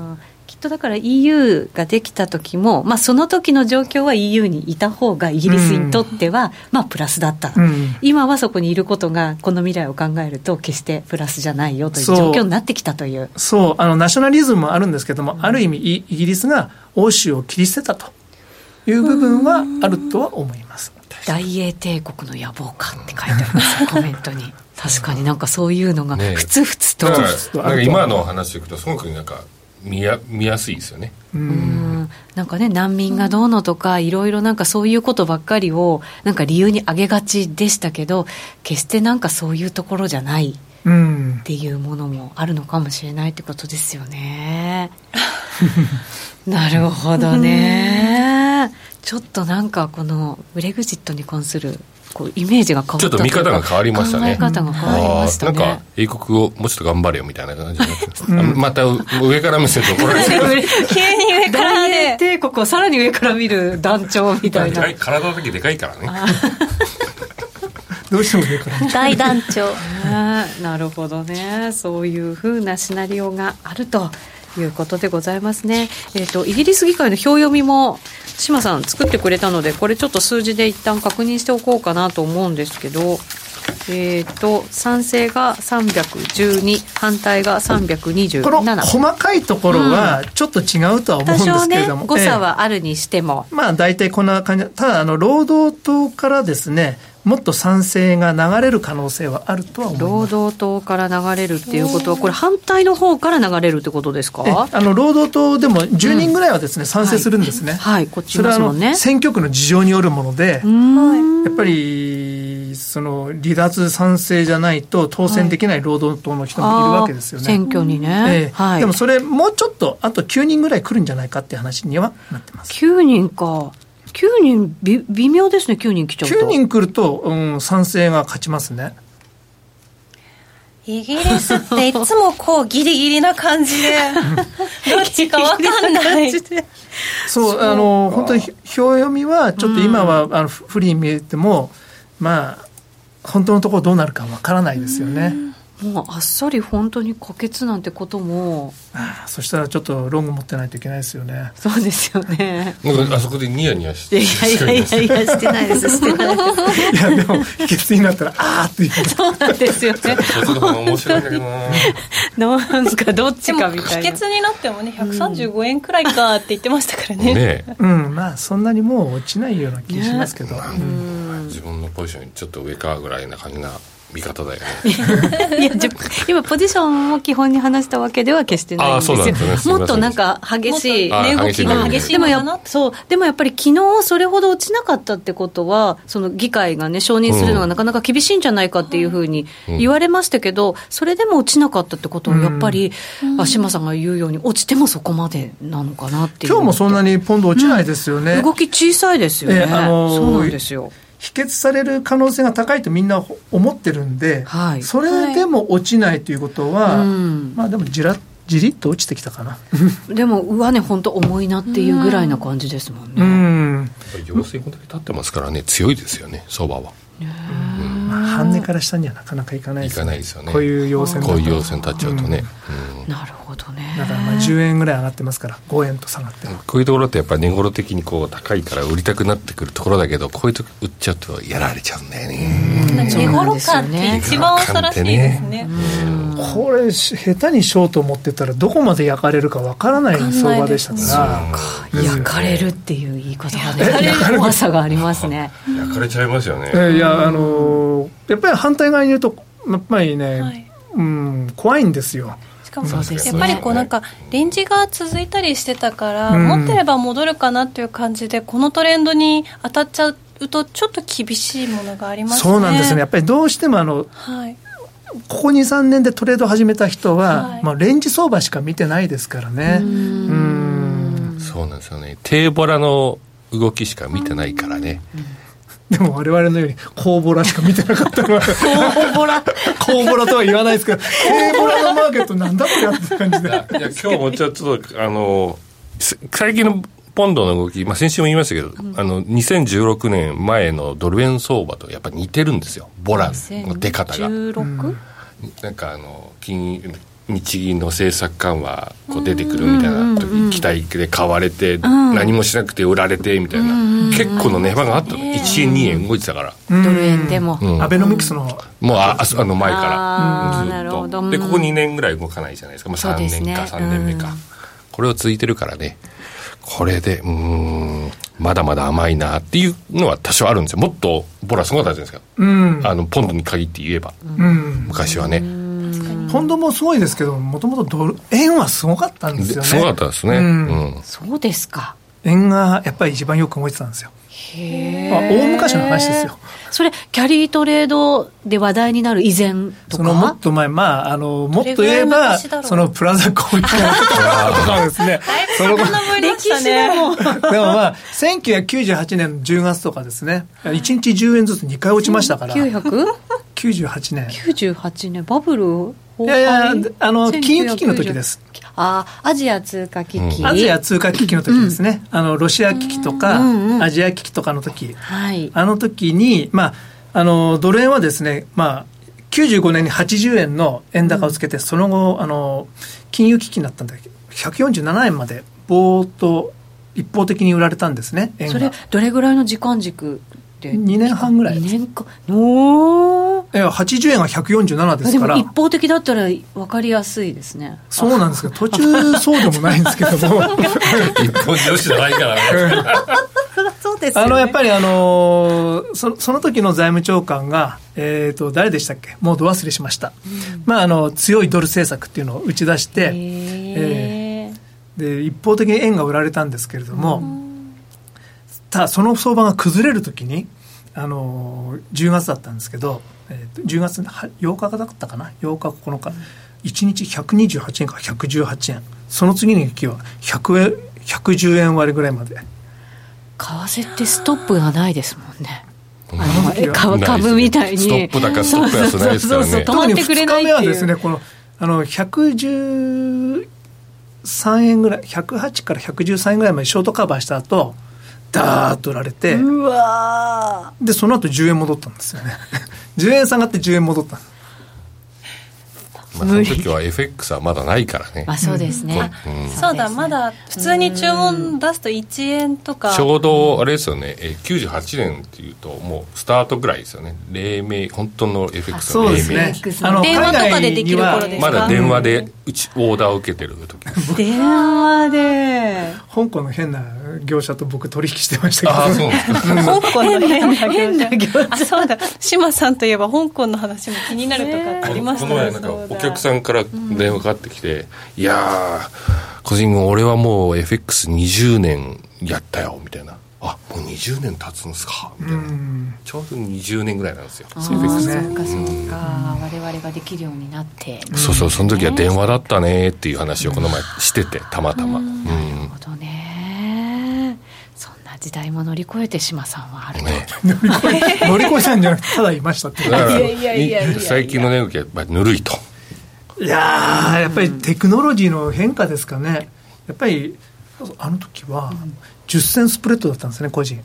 Speaker 1: きっとだから EU ができた時も、まあ、その時の状況は EU にいた方がイギリスにとっては、まあプラスだった、うん、今はそこにいることがこの未来を考えると決してプラスじゃないよという状況になってきたという。
Speaker 2: そう。あのナショナリズムもあるんですけども、うん、ある意味イギリスが欧州を切り捨てたという部分はあるとは思います。
Speaker 1: 大英帝国の野望かって書いてありますコメントに。確かになんかそういうのがふつふつと、ね、
Speaker 3: なんか今の話でいくとすごくなんか見や見やすいですよね
Speaker 1: うんなんかね難民がどうのとか、いろいろなんかそういうことばっかりをなんか理由に挙げがちでしたけど決してなんかそういうところじゃないっていうものもあるのかもしれないってことですよね。<laughs> なるほどね。ちょっとなんかこのブレグジットに関するこうイメージが変わった
Speaker 3: ちょっと見方が変わりましたね。
Speaker 1: 考え方が変わりましたね、
Speaker 3: なんか英国をもうちょっと頑張れよみたいな感じで、うん、また上から見せるとこれ
Speaker 4: 急に上から
Speaker 1: ね帝国をさらに上から見る団長みたいな。
Speaker 3: 体だけでかいからね。<laughs>
Speaker 2: どうしても上から
Speaker 4: 大団長。
Speaker 1: なるほどね。そういうふうなシナリオがあるということでございますね。えっ、ー、と、イギリス議会の表読みも、志麻さん作ってくれたので、これちょっと数字で一旦確認しておこうかなと思うんですけど、えっ、ー、と、賛成が312、反対が327。
Speaker 2: この細かいところはちょっと違うとは思うんですけれども。
Speaker 1: ね、誤差はあるにしても。
Speaker 2: えー、まあ大体こんな感じ。ただ、あの、労働党からですね、もっと賛成が流れる可能性はあるとは思います。
Speaker 1: 労働党から流れるっていうことは、これ、反対の方から流れるってことですか？
Speaker 2: あの労働党でも10人ぐらいはですね、うん、賛成するんですね、
Speaker 1: はい、はい、こっち
Speaker 2: それはあの選挙区の事情によるもので、やっぱりその離脱賛成じゃないと当選できない労働党の人もいるわけですよね。
Speaker 1: 選挙にね、
Speaker 2: えーはい、でもそれ、もうちょっと、あと9人ぐらい来るんじゃないかっていう話にはなってます
Speaker 1: 9人か。9人び、微妙ですね、9人来ちゃうと。
Speaker 2: 9人来ると、うん、賛成が勝ちますね。
Speaker 4: イギリスっていつもこうギリギリな感じで、<laughs> どっちかわかんない。
Speaker 2: そう、あの、本当に表読みは、ちょっと今は、あのフリーに見えても、まあ、本当のところどうなるかわからないですよね。
Speaker 1: もうあっさり本当に可決なんてことも。
Speaker 2: ああそしたらちょっとロング持ってないといけないですよね。
Speaker 1: そうですよね。
Speaker 3: なんかあそこでニヤニヤして
Speaker 1: いやいやいやいやしてないです。してないです。
Speaker 2: いやでも秘訣になったらああって言
Speaker 1: う。そうなんですよね。
Speaker 3: 面白いんだけど
Speaker 1: な。なんかどっちかみたいな。
Speaker 4: 秘訣になってもね135円くらいかって言ってましたからね。
Speaker 3: ね
Speaker 2: うんまあそんなにもう落ちないような気しますけど、ね、
Speaker 3: うん、自分のポジションにちょっと上かぐらいな感じな味方だよね。<laughs>
Speaker 1: いや今ポジションを基本に話したわけでは決してないんですよ。
Speaker 3: すね、
Speaker 1: もっとなんか激しい
Speaker 3: 値動きが
Speaker 4: 激しい。
Speaker 1: でもやそう。でもやっぱり昨日それほど落ちなかったってことはその議会がね承認するのがなかなか厳しいんじゃないかっていうふうに言われましたけど、それでも落ちなかったってことはやっぱり、うん、島さんが言うように落ちてもそこまでなのかなっていう
Speaker 2: 今日もそんなにポンド落ちないですよね、
Speaker 1: うん、動き小さいですよね、えー、あのー、そうなんですよ
Speaker 2: 否決される可能性が高いとみんな思ってるんで、はい、それでも落ちないということは、はい、まあでもじらじりっと落ちてきたかな。<laughs>
Speaker 1: でも上値本当重いなっていうぐらいな感じですもんね。
Speaker 3: うん。陽性こんだけ立ってますからね強いですよね相場は。
Speaker 2: 半値から下にはなかなかいかない
Speaker 3: ですよね。いかないですよね。
Speaker 2: こういう要線
Speaker 3: こういう要線立っちゃうとね。
Speaker 1: うん、なるほどね。
Speaker 2: だからまあ10円ぐらい上がってますから、5円と下がって。
Speaker 3: こういうところってやっぱり値頃的にこう高いから売りたくなってくるところだけど、こういうと売っちゃうとやられちゃうんだよね。
Speaker 4: 値頃感って一番恐ろしいですね。
Speaker 2: これ下手にショート持ってたらどこまで焼かれるかわからない相場でしたか
Speaker 1: ら。焼かれるっていう言い方がね。怖さがありますね。
Speaker 3: 焼かれちゃいますよね。
Speaker 2: いやあのやっぱり反対側に言うとやっぱりね、はい、うん怖いんですよ。
Speaker 4: しかもやっぱりこうなんかレンジが続いたりしてたから、持ってれば戻るかなっていう感じでこのトレンドに当たっちゃうとちょっと厳しいものがありますね。
Speaker 2: そうなんですね。やっぱりどうしてもあの、はい、ここ23年でトレード始めた人は、はい、まあ、レンジ相場しか見てないですからね。うん。
Speaker 3: そうなんですよね。低ボラの動きしか見てないからね、
Speaker 2: でも我々のように高ボラしか見てなかったのは。高ボラ。高ボラとは言わないですけど低ボラのマーケットなんだこれって感じで。いや
Speaker 3: 今日もちょっとあの最近のポンドの動き、まあ、先週も言いましたけど、うん、あの2016年前のドル円相場とやっぱり似てるんですよ、ボラの出方が。
Speaker 1: 16?
Speaker 3: なんかあの金日銀の政策緩和こう出てくるみたいな時期待で買われて、何もしなくて売られてみたいな、結構の値幅があったの、1円2円動いてたから。
Speaker 1: ドル円でも、
Speaker 2: アベノミクスの。
Speaker 3: もうああの前から。ずっと。でここ2年ぐらい動かないじゃないですか、まあ、3年か3年目か、これを続いてるからね。これで、うん、まだまだ甘いなっていうのは多少あるんですよ。もっとボラすごかったじゃないですか。うん、あの、ポンドに限って言えば。うん、昔はね。
Speaker 2: ポンドもすごいですけど、もともとドル、円はすごかったんですよね。
Speaker 3: すごかったですね。うん。
Speaker 1: そうですか。
Speaker 2: 円がやっぱり一番よく動いてたんですよ。へまあ、大昔の話ですよ。
Speaker 1: それ、キャリートレードで話題になる以前とか？
Speaker 2: そのもっと前、まあ、あの、もっと言えば、そのプラザコーヒーとかですね。その
Speaker 1: 歴史でも。
Speaker 2: でもまあ、1998年の10月とかですね、1日10円ずつ2回落ちましたから。
Speaker 1: 900?98
Speaker 2: 年。
Speaker 1: 98年、バブル
Speaker 2: いやいや、あの、金融危機の時です。
Speaker 1: あアジア通貨危機、
Speaker 2: アジア通貨危機の時ですね、うん、あのロシア危機とか、うんうん、アジア危機とかの時、はい、あの時に、まあ、あのドル円はですね、まあ、95年に80円の円高をつけて、その後あの金融危機になったんだけ？ど147円までぼーっと一方的に売られたんですね
Speaker 1: それどれぐらいの時間軸
Speaker 2: で2年半ぐらい
Speaker 1: 2年か。お
Speaker 2: いや80円が147ですから。
Speaker 1: 一方的だったら分かりやすいですね。
Speaker 2: そうなんですけど <laughs> 途中そうでもないんですけども。<laughs>
Speaker 3: 一本女子じゃないからね。<laughs>
Speaker 1: そうです、
Speaker 2: ね、あのやっぱりあのそその時の財務長官が、えーと、誰でしたっけ？もうど忘れしました、うん、まあ、あの強いドル政策っていうのを打ち出して、えー、で一方的に円が売られたんですけれども、うん、ただその相場が崩れるときにあの10月だったんですけどえー、10月8日だったかな？8日9日、1日128円から118円。その次の日は100円110円割ぐらいまで。為
Speaker 1: 替ってストップがないですもんね。株株みたいに。
Speaker 3: ストップだかストップやつないですからね。
Speaker 1: 止まってくれないっていう。2日目
Speaker 2: はですねこのあの113円ぐらい108から113円ぐらいまでショートカバーした後ダーッと売られて
Speaker 1: うわ
Speaker 2: でその後10円戻ったんですよね <laughs> 10円下がって10円戻った
Speaker 3: まあ、その時は FX はまだないからね。
Speaker 1: あ、そうですね。
Speaker 4: うん、そうだ、まだ普通に注文出すと1円とか。
Speaker 3: ちょうど、あれですよね、え98年っていうと、もうスタートぐらいですよね。黎明、本当の FX
Speaker 2: の黎明。そうですね。あの、
Speaker 4: 電話とかでできる頃です
Speaker 3: か？まだ電話でうち、オーダーを受けてる時
Speaker 1: 電話で。<laughs>
Speaker 2: 香港の変な業者と僕取引してましたけど。あそう。<laughs>
Speaker 4: 香港の変な業者。あそうだ。島さんといえば香港の話も気になるとかありましたね。この前なんか
Speaker 3: お客さんから電話かかってきて、うん、いや個人俺はもう FX20 年やったよみたいな。あもう20年経つんですか？みたいな、ちょうど20年ぐらいなんですよ。
Speaker 7: そうですね。そうかそうか、我々ができるようになって。
Speaker 3: そうそうその時は電話だったねっていう話をこの前しててたまたま、なる
Speaker 7: ほどね時代も乗り越えて志麻さんはある
Speaker 2: ね。<laughs> 乗り越えたんじゃなくてただいましたっていやい
Speaker 3: やいや最近の値動きはやっぱりぬるいと。
Speaker 2: いややっぱりテクノロジーの変化ですかね。やっぱりあの時は、うん。10銭スプレッドだったんですね個人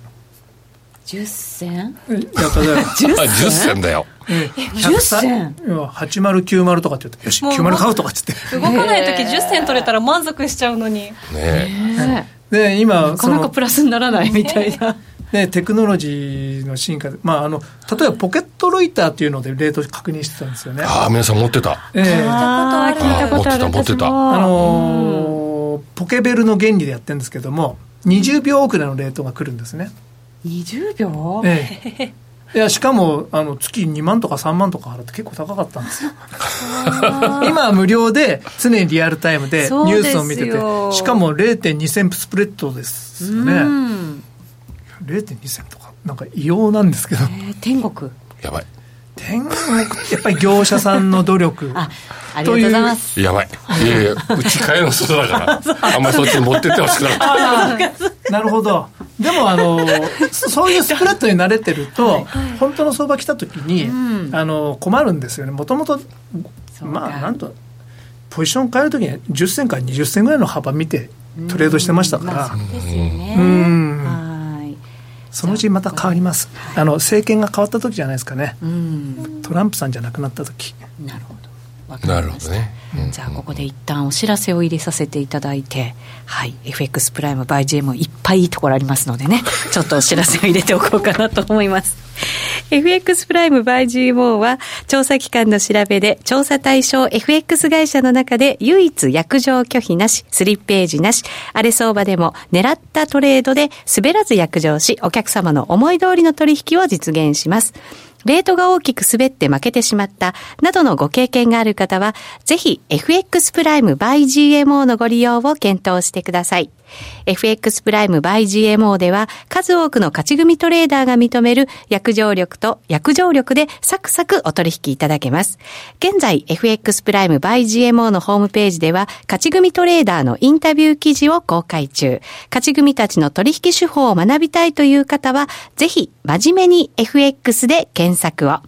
Speaker 7: 10銭いや
Speaker 3: 10銭 <laughs> だよ。
Speaker 7: 10銭
Speaker 2: 8090とかって言ってよし90買うとかっつって
Speaker 4: 動かない時10銭取れたら満足しちゃうのに
Speaker 3: ね
Speaker 2: で今
Speaker 7: なかなかプラスにならない。みたいな。<laughs>
Speaker 2: でテクノロジーの進化で、まあ、あの例えばポケットロイターっていうのでレート確認してたんですよね。
Speaker 3: ああ皆さん持ってた。
Speaker 7: ええ。ー、聞いたことある。
Speaker 3: 持ってた
Speaker 2: あのー、ポケベルの原理でやってるんですけども20秒遅れのレートが来るんですね。
Speaker 7: 20秒？
Speaker 2: ええ <laughs> いやしかもあの月2万とか3万とか払って結構高かったんですよ。今は無料で常にリアルタイムでニュースを見ててしかも0.2銭スプレッドですよね。0.2銭とかなんか異様なんですけど、
Speaker 7: えー、天国。
Speaker 3: やばい
Speaker 2: 天国やっぱり業者さんの努力
Speaker 7: あありがとうございます。
Speaker 3: やばい。いやいやうち買えの外だから。<laughs> あんまりそっちに持ってってほしくなか
Speaker 2: った。なるほど。でもあのそういうスプレッドに慣れてると、はい、本当の相場来た時に、うん、あの困るんですよね。もともとまあなんとポジション変える時に10銭から20銭ぐらいの幅見てトレードしてましたから、うん、まあ、ですよね。うんそのうちまた変わります、あの政権が変わった時じゃないですかね、トランプさんじゃなくなった時。
Speaker 7: なるほど。
Speaker 3: なるほどね、
Speaker 7: じゃあここで一旦お知らせを入れさせていただいてはい。FX プライム by GM いっぱいいいところありますのでね。ちょっとお知らせを入れておこうかなと思います FX プライム by GMO は調査機関の調べで調査対象 FX 会社の中で唯一約定拒否なし、スリッページなし、荒れ相場でも狙ったトレードで滑らず約定し、お客様の思い通りの取引を実現します。レートが大きく滑って負けてしまった、などのご経験がある方は、ぜひ FX プライム by GMO のご利用を検討してください。FX プライム by GMO では数多くの勝ち組トレーダーが認める約定力と約定力でサクサクお取引いただけます。現在 FX プライム by GMO のホームページでは勝ち組トレーダーのインタビュー記事を公開中。勝ち組たちの取引手法を学びたいという方はぜひ真面目に FX で検索を。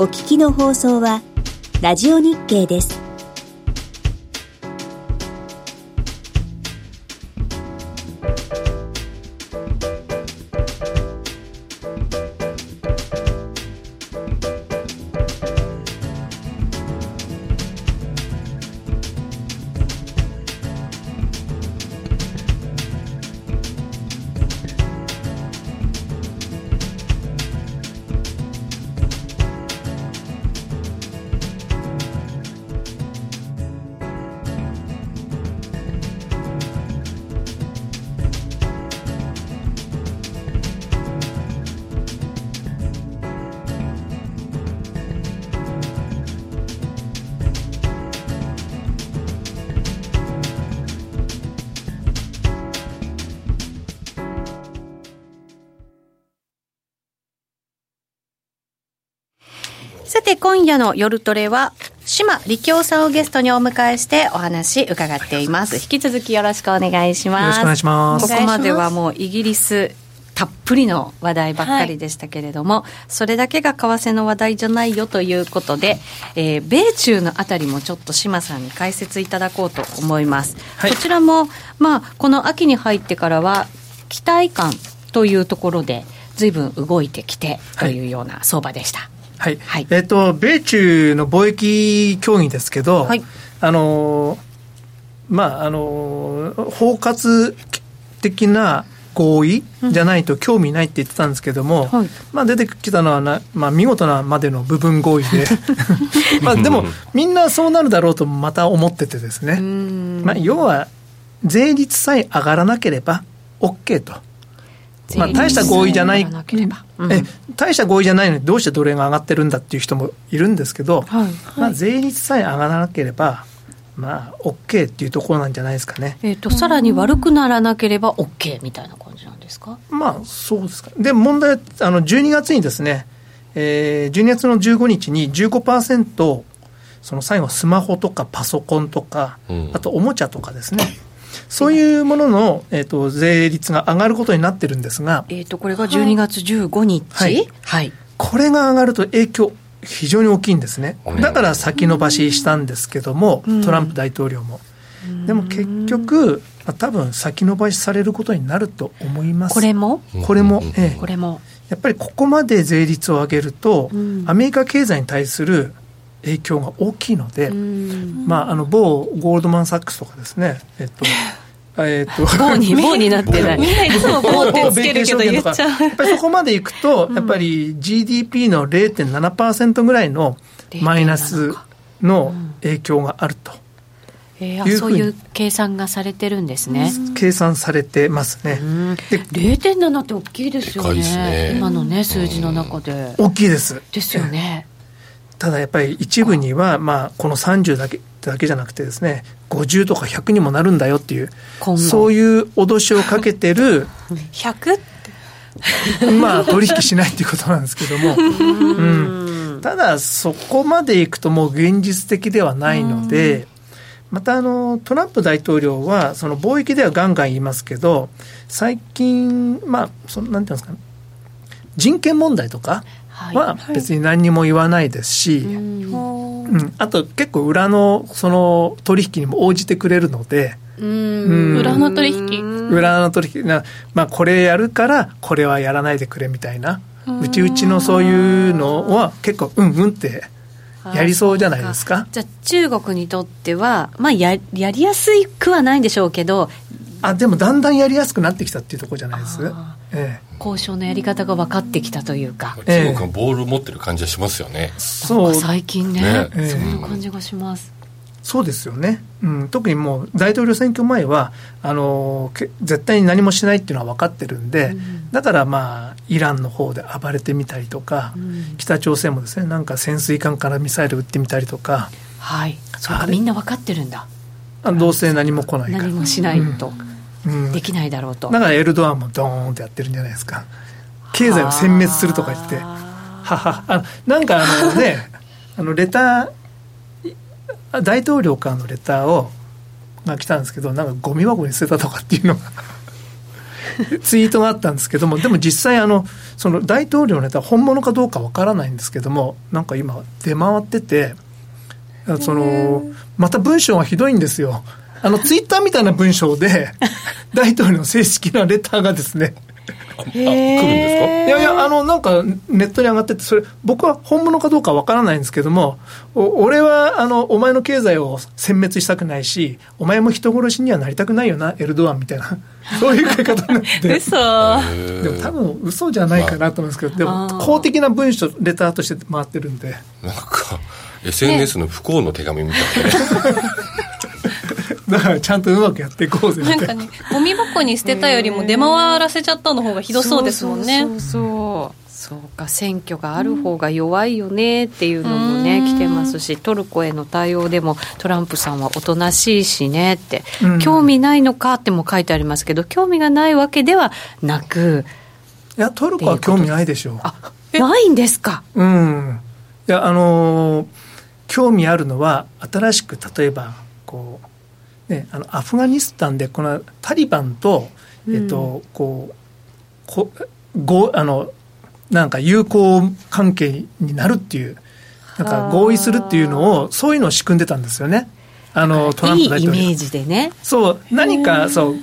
Speaker 5: お聞きの放送は、ラジオ日経です。
Speaker 7: 今夜の夜トレは、島力夫さんをゲストにお迎えしてお話伺っています。引き続きよろしくお願いします。よろ
Speaker 2: しくお願いします。
Speaker 7: ここまではもうイギリス、
Speaker 1: たっぷりの話題ばっかりでしたけれども、はい、それだけが為替の話題じゃないよということで、えー、米中のあたりもちょっと志麻さんに解説いただこうと思います。はい、こちらも、まあ、この秋に入ってからは、期待感というところで、ずいぶん動いてきてというような相場でした。
Speaker 2: はい。はい、えっ、ー、と、米中の貿易協議ですけど、はい、あの、まあ、あの、包括的な合意じゃないと興味ないって言ってたんですけども、うんはい、まあ、出てきたのはな、まあ、見事なまでの部分合意で。<laughs> <laughs> まあでもみんなそうなるだろうとまた思っててですね、まあ、要は税率さえ上がらなければ OK と。まあ、大した合意じゃない、うん、え大した合意じゃないのにどうして奴隷が上がってるんだっていう人もいるんですけど、はい、まあ、税率さえ上がらなければまあ、OK っていうところなんじゃないですかね。
Speaker 1: えっ、ー、と、さらに悪くならなければ OK みたいな感じなんですか？
Speaker 2: まあ、そうですか。で、問題は、あの、12月にですね、えー、12月の15日に15%、その最後、スマホとかパソコンとか、うん、あとおもちゃとかですね、そういうものの、えーと、税率が上がることになってるんですが、
Speaker 1: えーと、これが12月15日、はい、
Speaker 2: はい、これが上がると影響非常に大きいんですね。だから先延ばししたんですけども、トランプ大統領も。でも結局、多分先延ばしされることになると思います。
Speaker 1: これも？
Speaker 2: これも、え
Speaker 1: え。これも。
Speaker 2: やっぱりここまで税率を上げると、アメリカ経済に対する影響が大きいので、まあ、あの某ゴールドマン・サックスとかですね、えっと、<laughs>
Speaker 1: えー、っと棒に <laughs> 棒になってない <laughs> みんないつも棒ってつけるけど言っちゃう
Speaker 2: やっぱりそこまでいくと、やっぱり GDP の0.7%ぐらいのマイナスの影響があると。
Speaker 1: えー、そういう計算がされてるんですね。
Speaker 2: 計算されてますね。
Speaker 1: 0.7って大きいですよね。ね今のね、数字の中で。
Speaker 2: 大きいです。
Speaker 1: ですよね。
Speaker 2: ただやっぱり一部には、まあ、この30だけだけじゃなくてですね、50とか100にもなるんだよっていう、そういう脅しをかけてる。<laughs>
Speaker 1: 100
Speaker 2: まあ、取引しないっていうことなんですけども。うん、ただ、そこまでいくともう現実的ではないので、またあのトランプ大統領は、その貿易ではガンガン言いますけど、最近、まあ、そなんていうんですか、人権問題とか、は別に何にも言わないですし、うん、あと結構裏のその取引にも応じてくれるので、
Speaker 4: うん、裏の取引？
Speaker 2: 裏の取引な、まあ、これやるからこれはやらないでくれみたいな。うちうちのそういうのは結構うんうんってやりそうじゃないですか？
Speaker 1: じゃあ中国にとっては、まあや、やりやすくはないんでしょうけど
Speaker 2: あでもだんだんやりやすくなってきたっていうところじゃないです、
Speaker 1: ええ、交渉のやり方が分かってきたというか。
Speaker 3: 中国がボール持ってる感じはしますよね、
Speaker 1: そう。最近ねね、そんな感じがします、
Speaker 2: そうですよね、うん、特にもう大統領選挙前はあの絶対に何もしないっていうのは分かってるんで、うん、だからまあイランの方で暴れてみたりとか、うん、北朝鮮もですねなんか潜水艦からミサイル撃ってみたりとか。
Speaker 1: はい。そうかみんな分かってるんだ。
Speaker 2: どうせ何も来ないから。
Speaker 1: 何もしないと、うんできないだろうと。
Speaker 2: だからエルドアンもドーンってやってるんじゃないですか。経済を殲滅するとか言って。ははあなんかあのね <laughs> あのレター大統領からのレターをが来たんですけどなんかゴミ箱に捨てたとかっていうのが <laughs> ツイートがあったんですけどもでも実際あのその大統領のネタ本物かどうかわからないんですけどもなんか今出回っててそのまた文章がひどいんですよあの、ツイッターみたいな文章で、<laughs> 大統領の正式なレターがですね、
Speaker 3: 来るんですか？い
Speaker 2: やいや、あの、なんか、ネットに上がってて、それ、僕は本物かどうかわからないんですけども、お俺は、あの、お前の経済を殲滅したくないし、お前も人殺しにはなりたくないよな、エルドアンみたいな、<laughs> そういう書き方になって。
Speaker 1: 嘘
Speaker 2: でも多分、嘘じゃないかなと思うんですけど、でも、公的な文書、レターとして回ってるんで。
Speaker 3: なんか、SNS の不幸の手紙みたいな、ね。<laughs>
Speaker 2: だからちゃんとうまくやっていこうぜ
Speaker 4: な。んかねゴミ箱に捨てたよりも出回らせちゃったの方がひどそうですもんね、
Speaker 1: そうそうそう。か選挙がある方が弱いよねっていうのもね、来てますしトルコへの対応でもトランプさんはおとなしいしねって、興味ないのかっても書いてありますけど興味がないわけではなく
Speaker 2: いやトルコは興味ないでしょう。あ
Speaker 1: ないんですか？
Speaker 2: うん。いやあのー、興味あるのは新しく例えばこうね、あのアフガニスタンでこのタリバンと、えっと、こうこごあのなんか友好関係になるっていう、なんか合意するっていうのを、そういうのを仕組んでたんですよね。あの、
Speaker 1: トランプ大統領。いいイメージでね。
Speaker 2: そう、何か、そう、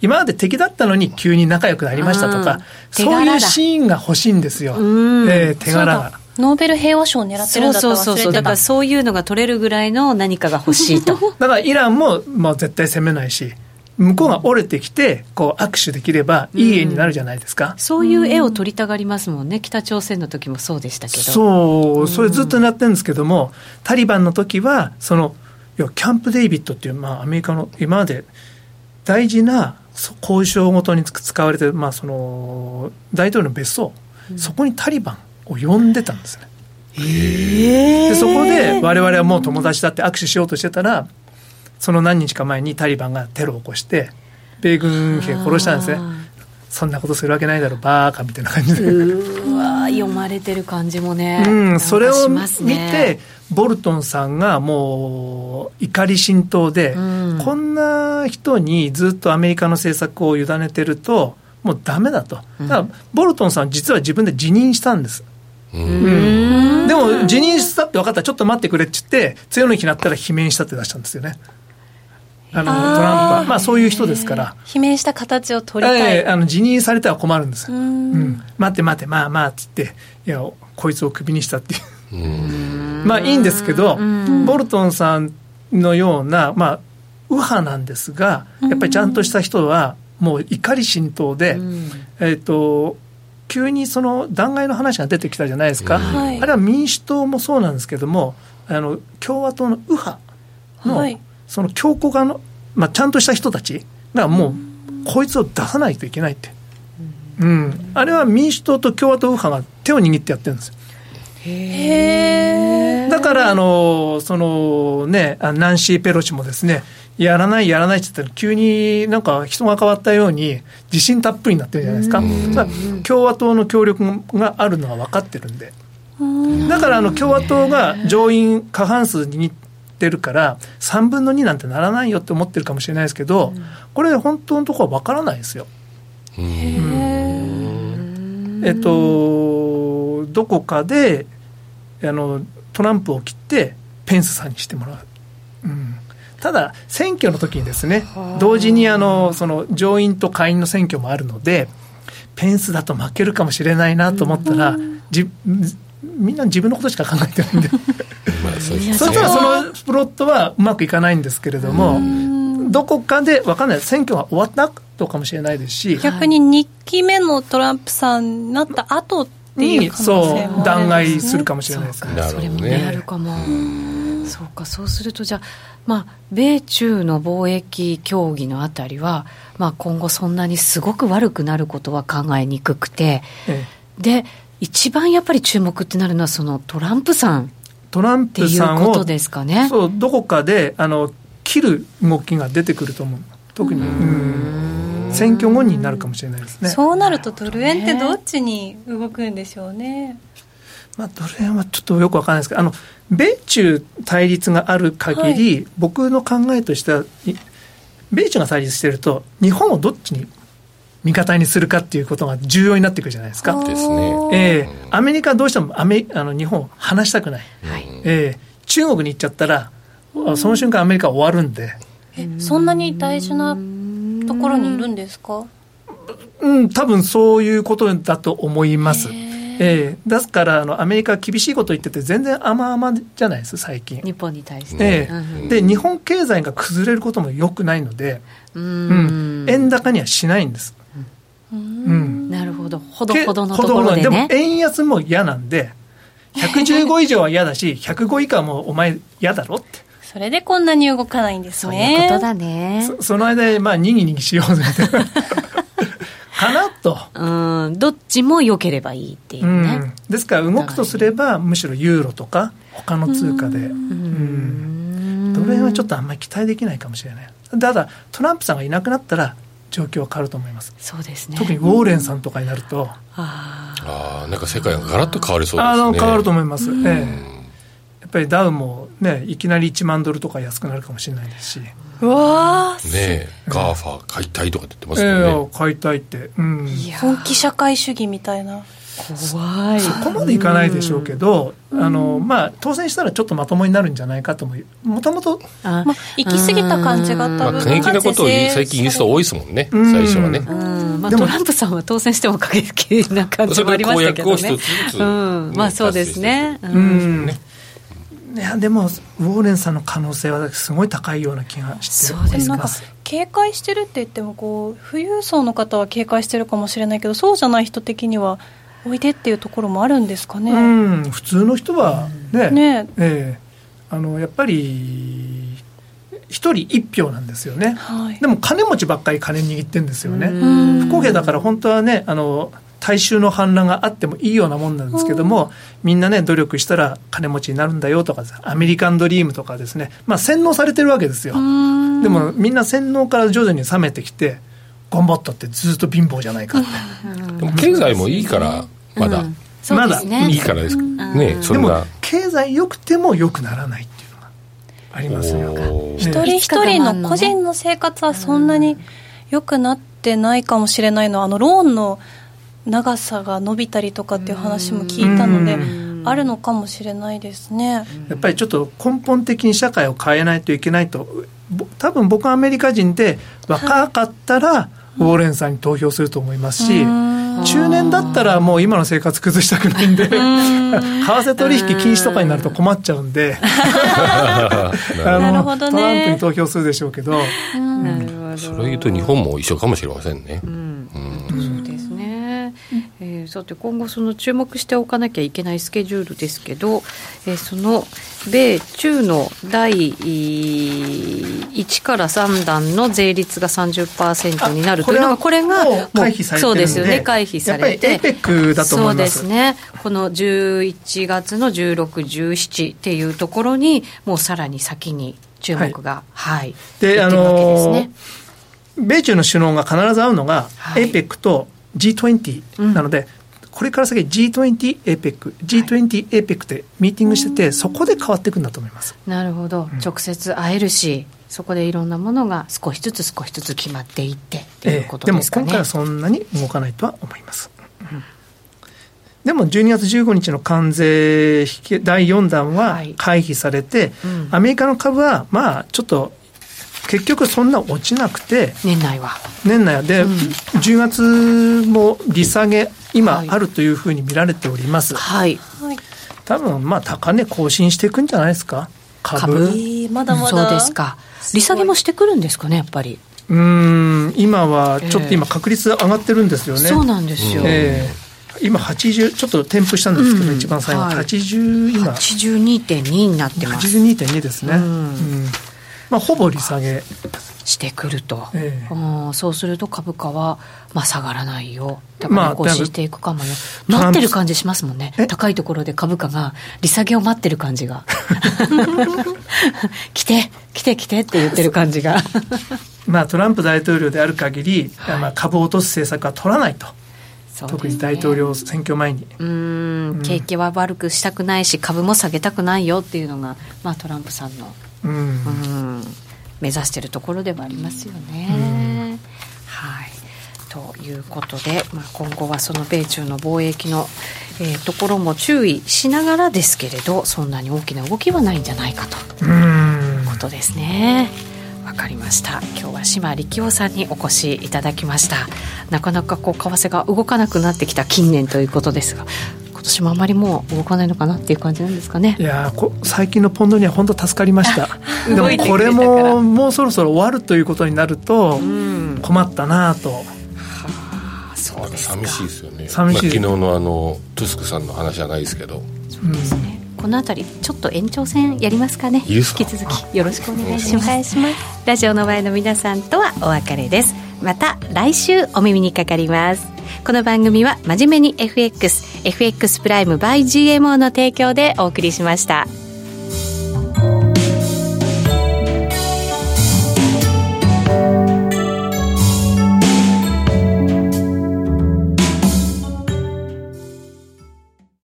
Speaker 2: 今まで敵だったのに急に仲良くなりましたとか、そういうシーンが欲しいんですよ。えー、手柄が。
Speaker 4: ノーベル平和賞を狙ってるんだった
Speaker 1: そうそうそう。だからそういうのが取れるぐらいの何かが欲しいと。<laughs>
Speaker 2: だからイランも、まあ、絶対攻めないし向こうが折れてきてこう握手できればいい絵になるじゃないですか、
Speaker 1: うん、そういう絵を撮りたがりますもんね。北朝鮮の時もそうでしたけど。
Speaker 2: そうそれずっとやってるんですけども、タリバンの時はそのいやキャンプ・デイビッドっていう、まあ、アメリカの今まで大事な交渉ごとに使われてる、まあ、その大統領の別荘、うん、そこにタリバンを呼んでたんですね。でそこで我々はもう友達だって握手しようとしてたらその何日か前にタリバンがテロを起こして米軍兵殺したんですね。そんなことするわけないだろバーカみたいな感じで。
Speaker 1: うわ読まれてる感じもね。
Speaker 2: うんそれを見てボルトンさんがもう怒り心頭で、うん、こんな人にずっとアメリカの政策を委ねてるともうダメだと。だからボルトンさん実は自分で辞任したんです。うん、でも辞任したって分かったらちょっと待ってくれって言って次の日になったら罷免したって出したんですよね。あのトランプは。まあそういう人ですから。
Speaker 4: 罷免した形を取りたい、え
Speaker 2: ー、あの辞任されては困るんですうん、待って待ってまあまあっつっていやこいつをクビにしたっていう。まあいいんですけどボルトンさんのようなまあ右派なんですがやっぱりちゃんとした人はもう怒り心頭で、えっ、ー、と急にその弾劾の話が出てきたじゃないですか、はい、あれは民主党もそうなんですけどもあの共和党の右派の、はい。その強硬派の、まあ、ちゃんとした人たちがもう、こいつを出さないといけないって、うん、あれは民主党と共和党右派が手を握ってやってるんですよ。へだからあのそのねナンシー・ペロシもですねやらないやらないって言ったら急になんか人が変わったように自信たっぷりになってるじゃないですか。共和党の協力があるのは分かってるんで。だからあの共和党が上院過半数にってるから3分の2なんてならないよって思ってるかもしれないですけど、うん、これ本当のところは分からないですよ。うん、えっとどこかであのトランプを切ってペンスさんにしてもらう。うんただ、選挙の時にですね、同時にあのその上院と下院の選挙もあるので、ペンスだと負けるかもしれないなと思ったら、じみんな自分のことしか考えてないんで <laughs> まあそしたらそのプロットはうまくいかないんですけれどもどこかで分かんない。選挙が終わった後かもしれないですし
Speaker 4: 逆に2期目のトランプさんになった後っていう可能性も、ね、
Speaker 2: そう。弾劾するかもしれないです
Speaker 1: ね。それもねあるかもそうかそうするとじゃあまあ米中の貿易協議のあたりは、まあ、今後そんなにすごく悪くなることは考えにくくて、ええ、で一番やっぱり注目ってなるのはそのトランプさん。
Speaker 2: トランプさん
Speaker 1: をですかね。
Speaker 2: そうどこかであの切る動きが出てくると思う。特にうん。選挙後になるかもしれないですね。
Speaker 4: そうなるとドル円ってどっちに動くんでしょうね
Speaker 2: まあ、ドル円はちょっとよくわからないですけどあの米中対立がある限り、はい、僕の考えとしては米中が対立してると日本をどっちに味方にするかっていうことが重要になってくるじゃないですか。
Speaker 3: ですね。
Speaker 2: えー、アメリカはどうしてもアメあの日本を離したくない。はい、えー、中国に行っちゃったら、その瞬間アメリカは終わるんで。
Speaker 4: え、そんなに大事なところにいるんですか？
Speaker 2: うん、多分そういうことだと思います。えー、ですからあのアメリカは厳しいこと言ってて全然甘々じゃないです最近。
Speaker 1: 日本に対して、
Speaker 2: えー、で日本経済が崩れることもよくないのでうん、円高にはしないんです。
Speaker 1: うん、なるほど。ほどほどのところで、ね、でも
Speaker 2: 円安も嫌なんで115以上は嫌だし105以下もお前嫌だろって。
Speaker 4: それでこんなに動かないんです
Speaker 1: ね。そういうことだね。<laughs>
Speaker 2: そその間まあにぎにぎしようぜかなと。
Speaker 1: うん。どっちも良ければいいっていうね、うん、
Speaker 2: ですから動くとすればむしろユーロとか他の通貨で。うん。ドル円はちょっとあんまり期待できないかもしれない。ただトランプさんがいなくなったら状況は変わると思います。
Speaker 1: そうですね。
Speaker 2: 特にウォーレンさんとかになると、うん、
Speaker 3: ああなんか世界がガラッと変わりそうですね。あの
Speaker 2: 変わると思います、ええ、やっぱりダウもねいきなり1万ドルとか安くなるかもしれないですし。
Speaker 4: うわ
Speaker 3: ねえ GAFA 解体とかって言ってますもんね、えー、
Speaker 2: 買いたいって、うん、
Speaker 4: 本気社会主義みたいな。
Speaker 1: 怖い。
Speaker 2: そこまでいかないでしょうけど、あのまあ、当選したらちょっとまともになるんじゃないかとももともと
Speaker 4: 行き過ぎた感じが多分、まあ、
Speaker 3: 過激なことを最近言う人多いですもんね最初はね、
Speaker 1: まあ、トランプさんは当選しても過激な感じもありましたけどね。うん、まあそうですね。うん
Speaker 2: いやでもウォーレンさんの可能性はすごい高いような気がしてそうです。
Speaker 4: なんか警戒してるって言ってもこう富裕層の方は警戒してるかもしれないけどそうじゃない人的にはおいでっていうところもあるんですかね。う
Speaker 2: ん、普通の人はね、ね。えー、あのやっぱり一人一票なんですよね、はい、でも金持ちばっかり金握ってるんですよね。不公平だから本当はねあの大衆の反乱があってもいいようなもんなんですけども、みんなね、努力したら金持ちになるんだよとか、アメリカンドリームとかですね、まあ洗脳されてるわけですよ。でもみんな洗脳から徐々に冷めてきて、頑張ったってずっと貧乏じゃないかって。
Speaker 3: でも経済もいいから、まだ、
Speaker 1: まだ
Speaker 3: いいからですね、
Speaker 2: そんな。経済良くても良くならないっていうのがありますよ。
Speaker 4: 一人一人の個人の生活はそんなに良くなってないかもしれないのは、あのローンの長さが伸びたりとかっていう話も聞いたので。あるのかもしれないですね。や
Speaker 2: っぱりちょっと根本的に社会を変えないといけないと。多分僕はアメリカ人で若かったら、ウォーレンさんに投票すると思いますし、中年だったらもう今の生活崩したくないんで、為替取引禁止とかになると困っちゃうんで、<laughs>
Speaker 4: あの、ト
Speaker 2: ランプに投票するでしょうけど。
Speaker 3: それ言うと日本も一緒かもしれませんね。
Speaker 1: えー、さて今後その注目しておかなきゃいけないスケジュールですけど、えー、その米中の第1から3弾の税率が30%になるというのがこれが
Speaker 2: 回避されて
Speaker 1: そうですよね回避されて。
Speaker 2: やっぱり APEC だと思います。
Speaker 1: そうですね。この11月の1617っていうところにもうさらに先に注目がはい、はい、であのー、
Speaker 2: 米中の首脳が必ず会うのが、はい、APEC と G20 なので、うん、これから先 G20、APEC、G20、APEC でミーティングしてて、そこで変わっていくんだと思います。
Speaker 1: なるほど、うん、直接会えるし、そこでいろんなものが少しずつ少しずつ決まっていってということですかね、
Speaker 2: えー、でも今回はそんなに動かないとは思います。うん。でも12月15日の関税第4弾は回避されて、はいうん、アメリカの株はまあちょっと結局そんな落ちなくて
Speaker 1: 年内は。
Speaker 2: 年内は。で、うん、10月も利下げ今あるというふうに見られております。
Speaker 1: はい。
Speaker 2: 多分まあ高値更新していくんじゃないですか？株。
Speaker 4: 株まだまだ。
Speaker 1: そうですか。利下げもしてくるんですかねやっぱり。
Speaker 2: うん今はちょっと今確率上がってるんですよね、
Speaker 1: えー、そうなんですよ、え
Speaker 2: ー、今80ちょっと添付したんですけど、うん、一番最後、はい、80今。
Speaker 1: 82.2になってます。
Speaker 2: 82.2ですね、うん、うんまあ、ほぼ利下げ。
Speaker 1: してくると、ええ、うん、そうすると株価は、まあ、下がらないよ。高値更新していくかもよ、まあ、待ってる感じしますもんね。高いところで株価が利下げを待ってる感じが。<laughs> 来て来て来てって言ってる感じが。<laughs>
Speaker 2: まあトランプ大統領である限り、はい、まあ、株を落とす政策は取らないと。ね、特に大統領選挙前に。
Speaker 1: うん。景気は悪くしたくないし株も下げたくないよっていうのが、まあ、トランプさんのうん、目指しているところではありますよね。はい。ということで、まあ、今後はその米中の貿易の、えー、ところも注意しながらですけれどそんなに大きな動きはないんじゃないかと。いうことですね。わかりました。今日は島力夫さんにお越しいただきましたなかなかこう為替が動かなくなってきた近年ということですが今年もあまりもう動かないのかなっていう感じなんですかね。
Speaker 2: いや最近のポンドには本当助かりました。<laughs> でもこれももうそろそろ終わるということになると困ったなと、は
Speaker 3: あ、そう寂しいですよね。寂しい、まあ、昨日のあのトゥスクさんの話じゃないですけど。
Speaker 1: そうですね、この辺りちょっと延長戦やりますかね。引き続き。よろしくお願いします。ラジオの前の皆さんとはお別れです。また来週お耳にかかりますこの番組は真面目に FXFX プライム by GMO の提供でお送りしました。